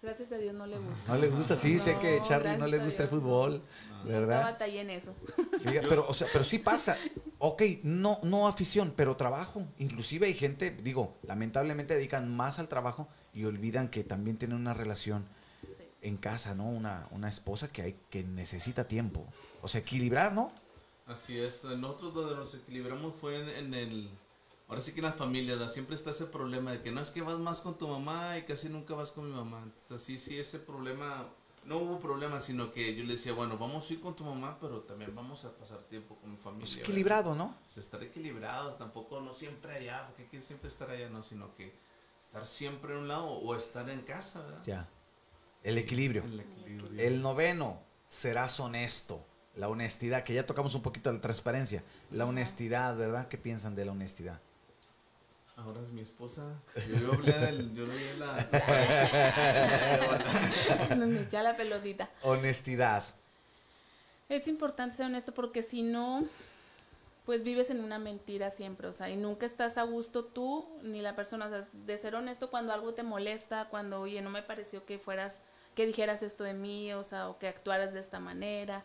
Gracias a Dios no le gusta. No le gusta, sí, sé que Charlie no le gusta el no. fútbol, No. Yo ¿verdad? batallé en eso. Fíjate, pero, o sea, pero sí pasa. Ok, no, no afición, pero trabajo. Inclusive hay gente, digo, lamentablemente dedican más al trabajo y olvidan que también tienen una relación. En casa, ¿no? Una, una esposa que hay que necesita tiempo. O sea, equilibrar, ¿no? Así es, nosotros donde nos equilibramos fue en, en el... Ahora sí que en las familias, ¿verdad? siempre está ese problema de que no es que vas más con tu mamá y casi nunca vas con mi mamá. Entonces así sí ese problema, no hubo problema, sino que yo le decía, bueno, vamos a ir con tu mamá, pero también vamos a pasar tiempo con mi familia. Pues ¿verdad? equilibrado, ¿no? Sea, estar equilibrados, tampoco no siempre allá, porque hay que siempre estar allá, no, sino que estar siempre en un lado o estar en casa, ¿verdad? Ya. El equilibrio. El equilibrio. El noveno, serás honesto. La honestidad, que ya tocamos un poquito de la transparencia. La honestidad, ¿verdad? ¿Qué piensan de la honestidad? Ahora es mi esposa. Yo, hablé del, yo la... Me echa la pelotita. Honestidad. Es importante ser honesto porque si no, pues vives en una mentira siempre, o sea, y nunca estás a gusto tú ni la persona, o sea, de ser honesto cuando algo te molesta, cuando, oye, no me pareció que fueras, que dijeras esto de mí, o sea, o que actuaras de esta manera.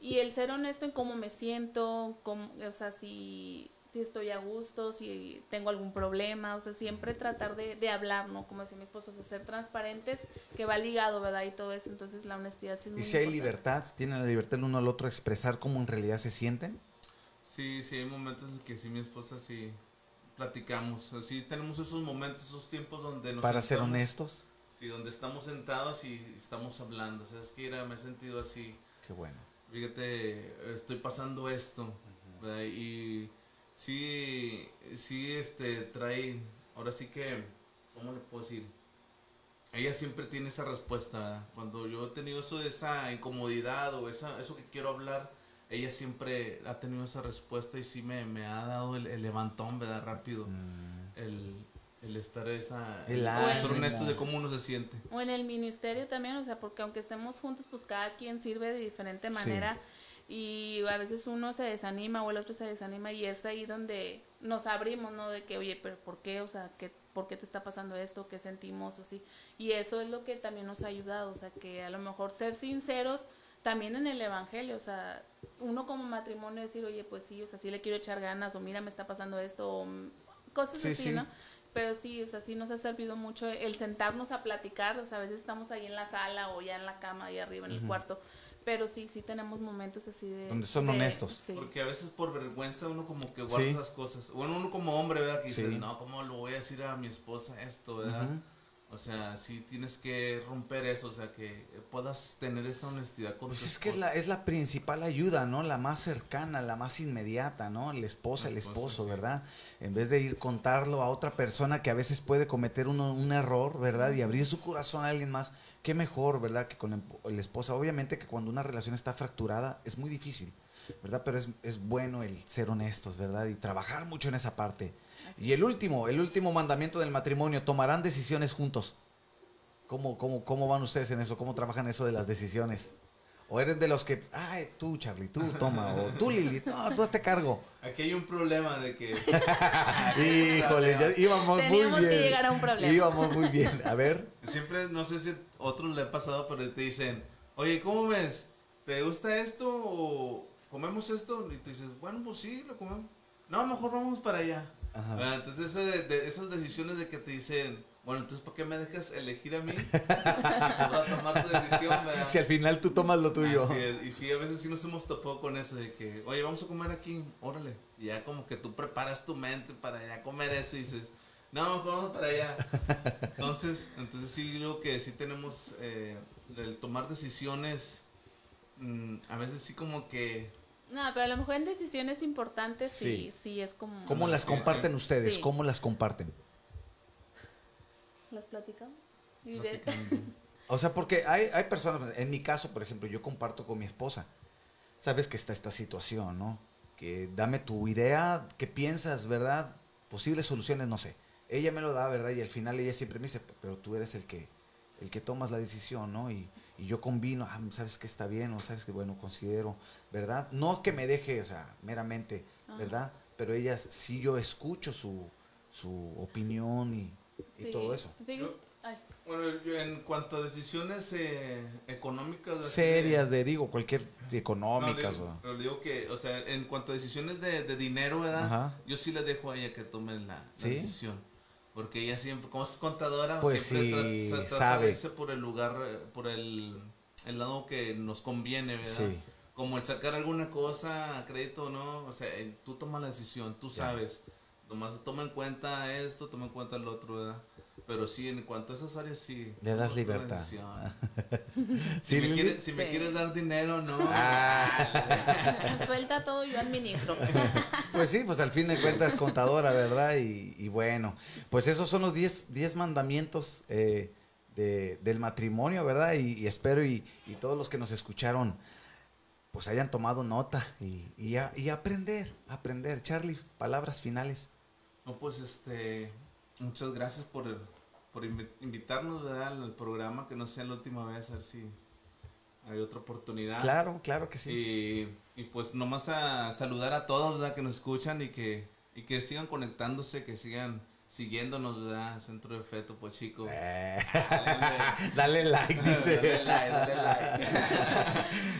Y el ser honesto en cómo me siento, cómo, o sea, si, si estoy a gusto, si tengo algún problema, o sea, siempre tratar de, de hablar, ¿no? Como decía mi esposo, o sea, ser transparentes, que va ligado, ¿verdad? Y todo eso, entonces la honestidad sí es muy Y si hay libertad, tienen la libertad el uno al otro a expresar cómo en realidad se sienten. Sí, sí, hay momentos en que sí, mi esposa sí platicamos. Así tenemos esos momentos, esos tiempos donde nos para ser honestos. Sí, donde estamos sentados y estamos hablando. O sea, es que me he sentido así. Qué bueno. Fíjate, estoy pasando esto. ¿verdad? Y sí, sí, este, trae, ahora sí que, ¿cómo le puedo decir? Ella siempre tiene esa respuesta, ¿verdad? Cuando yo he tenido eso, esa incomodidad o esa, eso que quiero hablar, ella siempre ha tenido esa respuesta y sí me, me ha dado el, el levantón, ¿verdad? Rápido. Mm, El, el estar esa... El el ser ánimo. honesto de cómo uno se siente. O en el ministerio también, o sea, porque aunque estemos juntos, pues cada quien sirve de diferente Sí. manera y a veces uno se desanima o el otro se desanima y es ahí donde nos abrimos, ¿no? De que, oye, pero ¿por qué? O sea, ¿qué, ¿por qué te está pasando esto? ¿Qué sentimos? O sí. Y eso es lo que también nos ha ayudado, o sea, que a lo mejor ser sinceros también en el evangelio, o sea, uno como matrimonio decir, oye, pues sí, o sea, sí le quiero echar ganas o mira, me está pasando esto o cosas Sí, así, sí. ¿no? Pero sí, o sea, sí nos ha servido mucho el sentarnos a platicar, o sea, a veces estamos ahí en la sala o ya en la cama, ahí arriba en el cuarto, pero sí, sí tenemos momentos así de... Donde son de- honestos. Sí. Porque a veces por vergüenza uno como que guarda Sí. esas cosas. Bueno, uno como hombre, ¿verdad? Que dice, Sí. no, ¿cómo lo voy a decir a mi esposa esto, verdad? O sea, sí tienes que romper eso, o sea, que puedas tener esa honestidad con Pues tu es que es la, es la principal ayuda, ¿no? La más cercana, la más inmediata, ¿no? La esposa, La el esposo, sí. ¿verdad? En vez de ir contarlo a otra persona que a veces puede cometer uno- un error, ¿verdad? Y abrir su corazón a alguien más, qué mejor, ¿verdad? Que con el, el esposa. Obviamente que cuando una relación está fracturada es muy difícil, ¿verdad? Pero es, es bueno el ser honestos, ¿verdad? Y trabajar mucho en esa parte. Así Y el último, el último mandamiento del matrimonio, tomarán decisiones juntos. ¿Cómo, cómo, ¿Cómo van ustedes en eso? ¿Cómo trabajan eso de las decisiones? ¿O eres de los que, ay, tú, Charlie, tú toma, o tú, Lili, no, tú hazte cargo? Aquí hay un problema de que... Híjole, ya íbamos Teníamos muy bien. que llegar a un problema. Íbamos muy bien. A ver, Siempre, no sé si a otros le ha pasado, pero te dicen, oye, ¿cómo ves? ¿Te gusta esto o comemos esto? Y tú dices, bueno, pues sí, lo comemos. No, mejor vamos para allá. Ajá. Ah, Entonces, eso de- de- esas decisiones de que te dicen, bueno, entonces, ¿por qué me dejas elegir a mí? Vas a tomar tu decisión, ¿verdad? si al final tú tomas lo tuyo. Y sí, a veces sí nos hemos topado con eso de que, oye, vamos a comer aquí, órale. Y ya como que tú preparas tu mente para ya comer eso y dices, no, mejor vamos para allá. Entonces, entonces sí, creo que sí tenemos eh, el tomar decisiones, mm, a veces sí como que... No, pero a lo mejor en decisiones importantes Sí. sí, sí, es como... ¿Cómo las comparten ustedes? Sí. ¿Cómo las comparten? ¿Las platicamos? Y de- platicando. O sea, porque hay, hay personas, en mi caso, por ejemplo, yo comparto con mi esposa. sabes que está esta situación, ¿no? Que dame tu idea, qué piensas, ¿verdad? Posibles soluciones, no sé. Ella me lo da, ¿verdad? Y al final ella siempre me dice, pero tú eres el que, el que tomas la decisión, ¿no? Y, y yo combino, ah, sabes que está bien, o sabes que, bueno, considero, ¿verdad? No que me deje, o sea, meramente, Ajá. ¿verdad? Pero ella, sí yo escucho su, su opinión y, y todo eso. Bueno, yo en cuanto a decisiones eh, económicas... de- Serias de, digo, cualquier No, económicas digo, o... pero digo que, o sea, en cuanto a decisiones de, de dinero, ¿verdad? Ajá. Yo sí le dejo a ella que tome la, la ¿Sí? decisión. Porque ella siempre, como es contadora, Pues siempre sí, trata de irse por el lugar, por el, el lado que nos conviene, ¿verdad? Sí. Como el sacar alguna cosa a crédito o no, o sea, eh, tú tomas la decisión, tú sabes. Nomás toma en cuenta esto, toma en cuenta lo otro, ¿verdad? Pero sí, en cuanto a esas áreas, sí. Le das libertad. Sí, si me, quieres, si me Sí. quieres dar dinero, no. Ah, Suelta todo, yo administro. pues sí, pues al fin de cuentas es contadora, ¿verdad? Y, y bueno, pues esos son los 10 10 mandamientos eh, de- del matrimonio, ¿verdad? Y, y espero y, y todos los que nos escucharon pues hayan tomado nota y, y, a- y aprender, aprender. Charlie, palabras finales. No, pues este, muchas gracias por, el- por invi- invitarnos ¿verdad? al programa, que no sea la última vez, a ver si hay otra oportunidad. Claro, claro que sí. Y, y pues nomás a saludar a todos ¿verdad? que nos escuchan y que, y que sigan conectándose, que sigan siguiéndonos, ¿verdad? Centro de Feto, pues chico. Eh, Dale, dale like, dice. Dale like, dale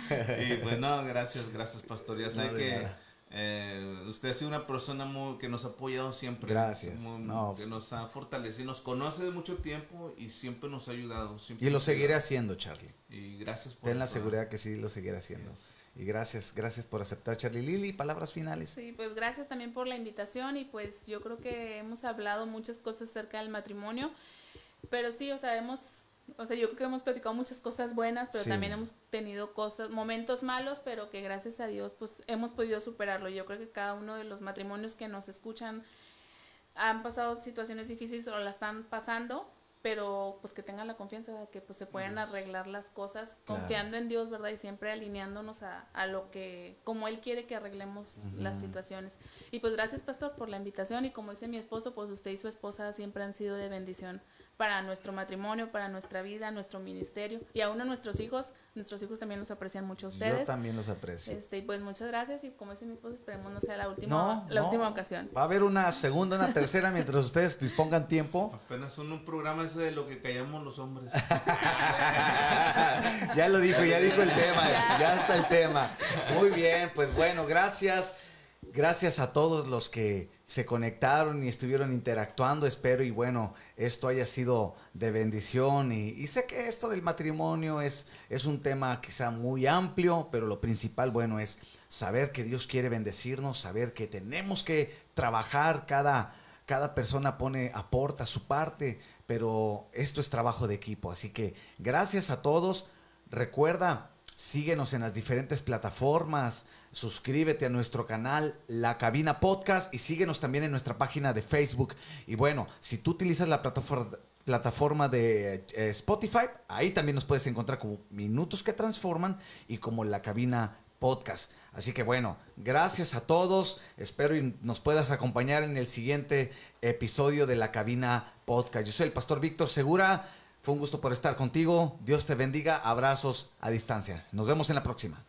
like. y pues no, gracias, gracias pastor. Ya No, que nada. Eh, usted ha sido una persona muy, que nos ha apoyado siempre. Gracias. Muy- No. Que nos ha fortalecido, nos conoce de mucho tiempo y siempre nos ha ayudado. siempre Y lo seguiré haciendo, Charlie. Y gracias por Ten la eso, seguridad que sí lo seguiré haciendo. Y gracias, gracias por aceptar, Charlie. Lili, palabras finales. Sí, pues gracias también por la invitación y pues yo creo que hemos hablado muchas cosas acerca del matrimonio, pero sí, o sea, hemos, o sea, yo creo que hemos platicado muchas cosas buenas, pero Sí. también hemos tenido cosas, momentos malos, pero que gracias a Dios pues hemos podido superarlo. Yo creo que cada uno de los matrimonios que nos escuchan han pasado situaciones difíciles o la están pasando, pero pues que tengan la confianza de que pues se pueden arreglar las cosas Claro. confiando en Dios, ¿verdad? Y siempre alineándonos a, a lo que, como Él quiere que arreglemos las situaciones. Y pues gracias, Pastor, por la invitación y como dice mi esposo, pues usted y su esposa siempre han sido de bendición para nuestro matrimonio, para nuestra vida, nuestro ministerio y aún a nuestros hijos. Nuestros hijos también los aprecian mucho a Yo ustedes. también los aprecio. Este, y pues muchas gracias y como dice mi esposo, esperemos no sea la última, No, la no. última ocasión. Va a haber una segunda, una tercera mientras ustedes dispongan tiempo. Apenas un, un programa ese de lo que callamos los hombres. ya lo dijo, ya dijo el tema, ya está el tema. Muy bien, pues bueno, gracias. Gracias a todos los que se conectaron y estuvieron interactuando. Espero y bueno, esto haya sido de bendición. Y, sé que esto del matrimonio es, es un tema quizá muy amplio, pero lo principal, bueno, es saber que Dios quiere bendecirnos, saber que tenemos que trabajar cada, cada persona pone, aporta su parte, pero esto es trabajo de equipo. Así que gracias a todos. Recuerda, síguenos en las diferentes plataformas, suscríbete a nuestro canal La Cabina Podcast y síguenos también en nuestra página de Facebook. Y bueno, si tú utilizas la plataforma de eh, Spotify, ahí también nos puedes encontrar como Minutos que Transforman y como La Cabina Podcast. Así que bueno, gracias a todos. Espero y nos puedas acompañar en el siguiente episodio de La Cabina Podcast. Yo soy el pastor Víctor Segura. Fue un gusto por estar contigo. Dios te bendiga. Abrazos a distancia. Nos vemos en la próxima.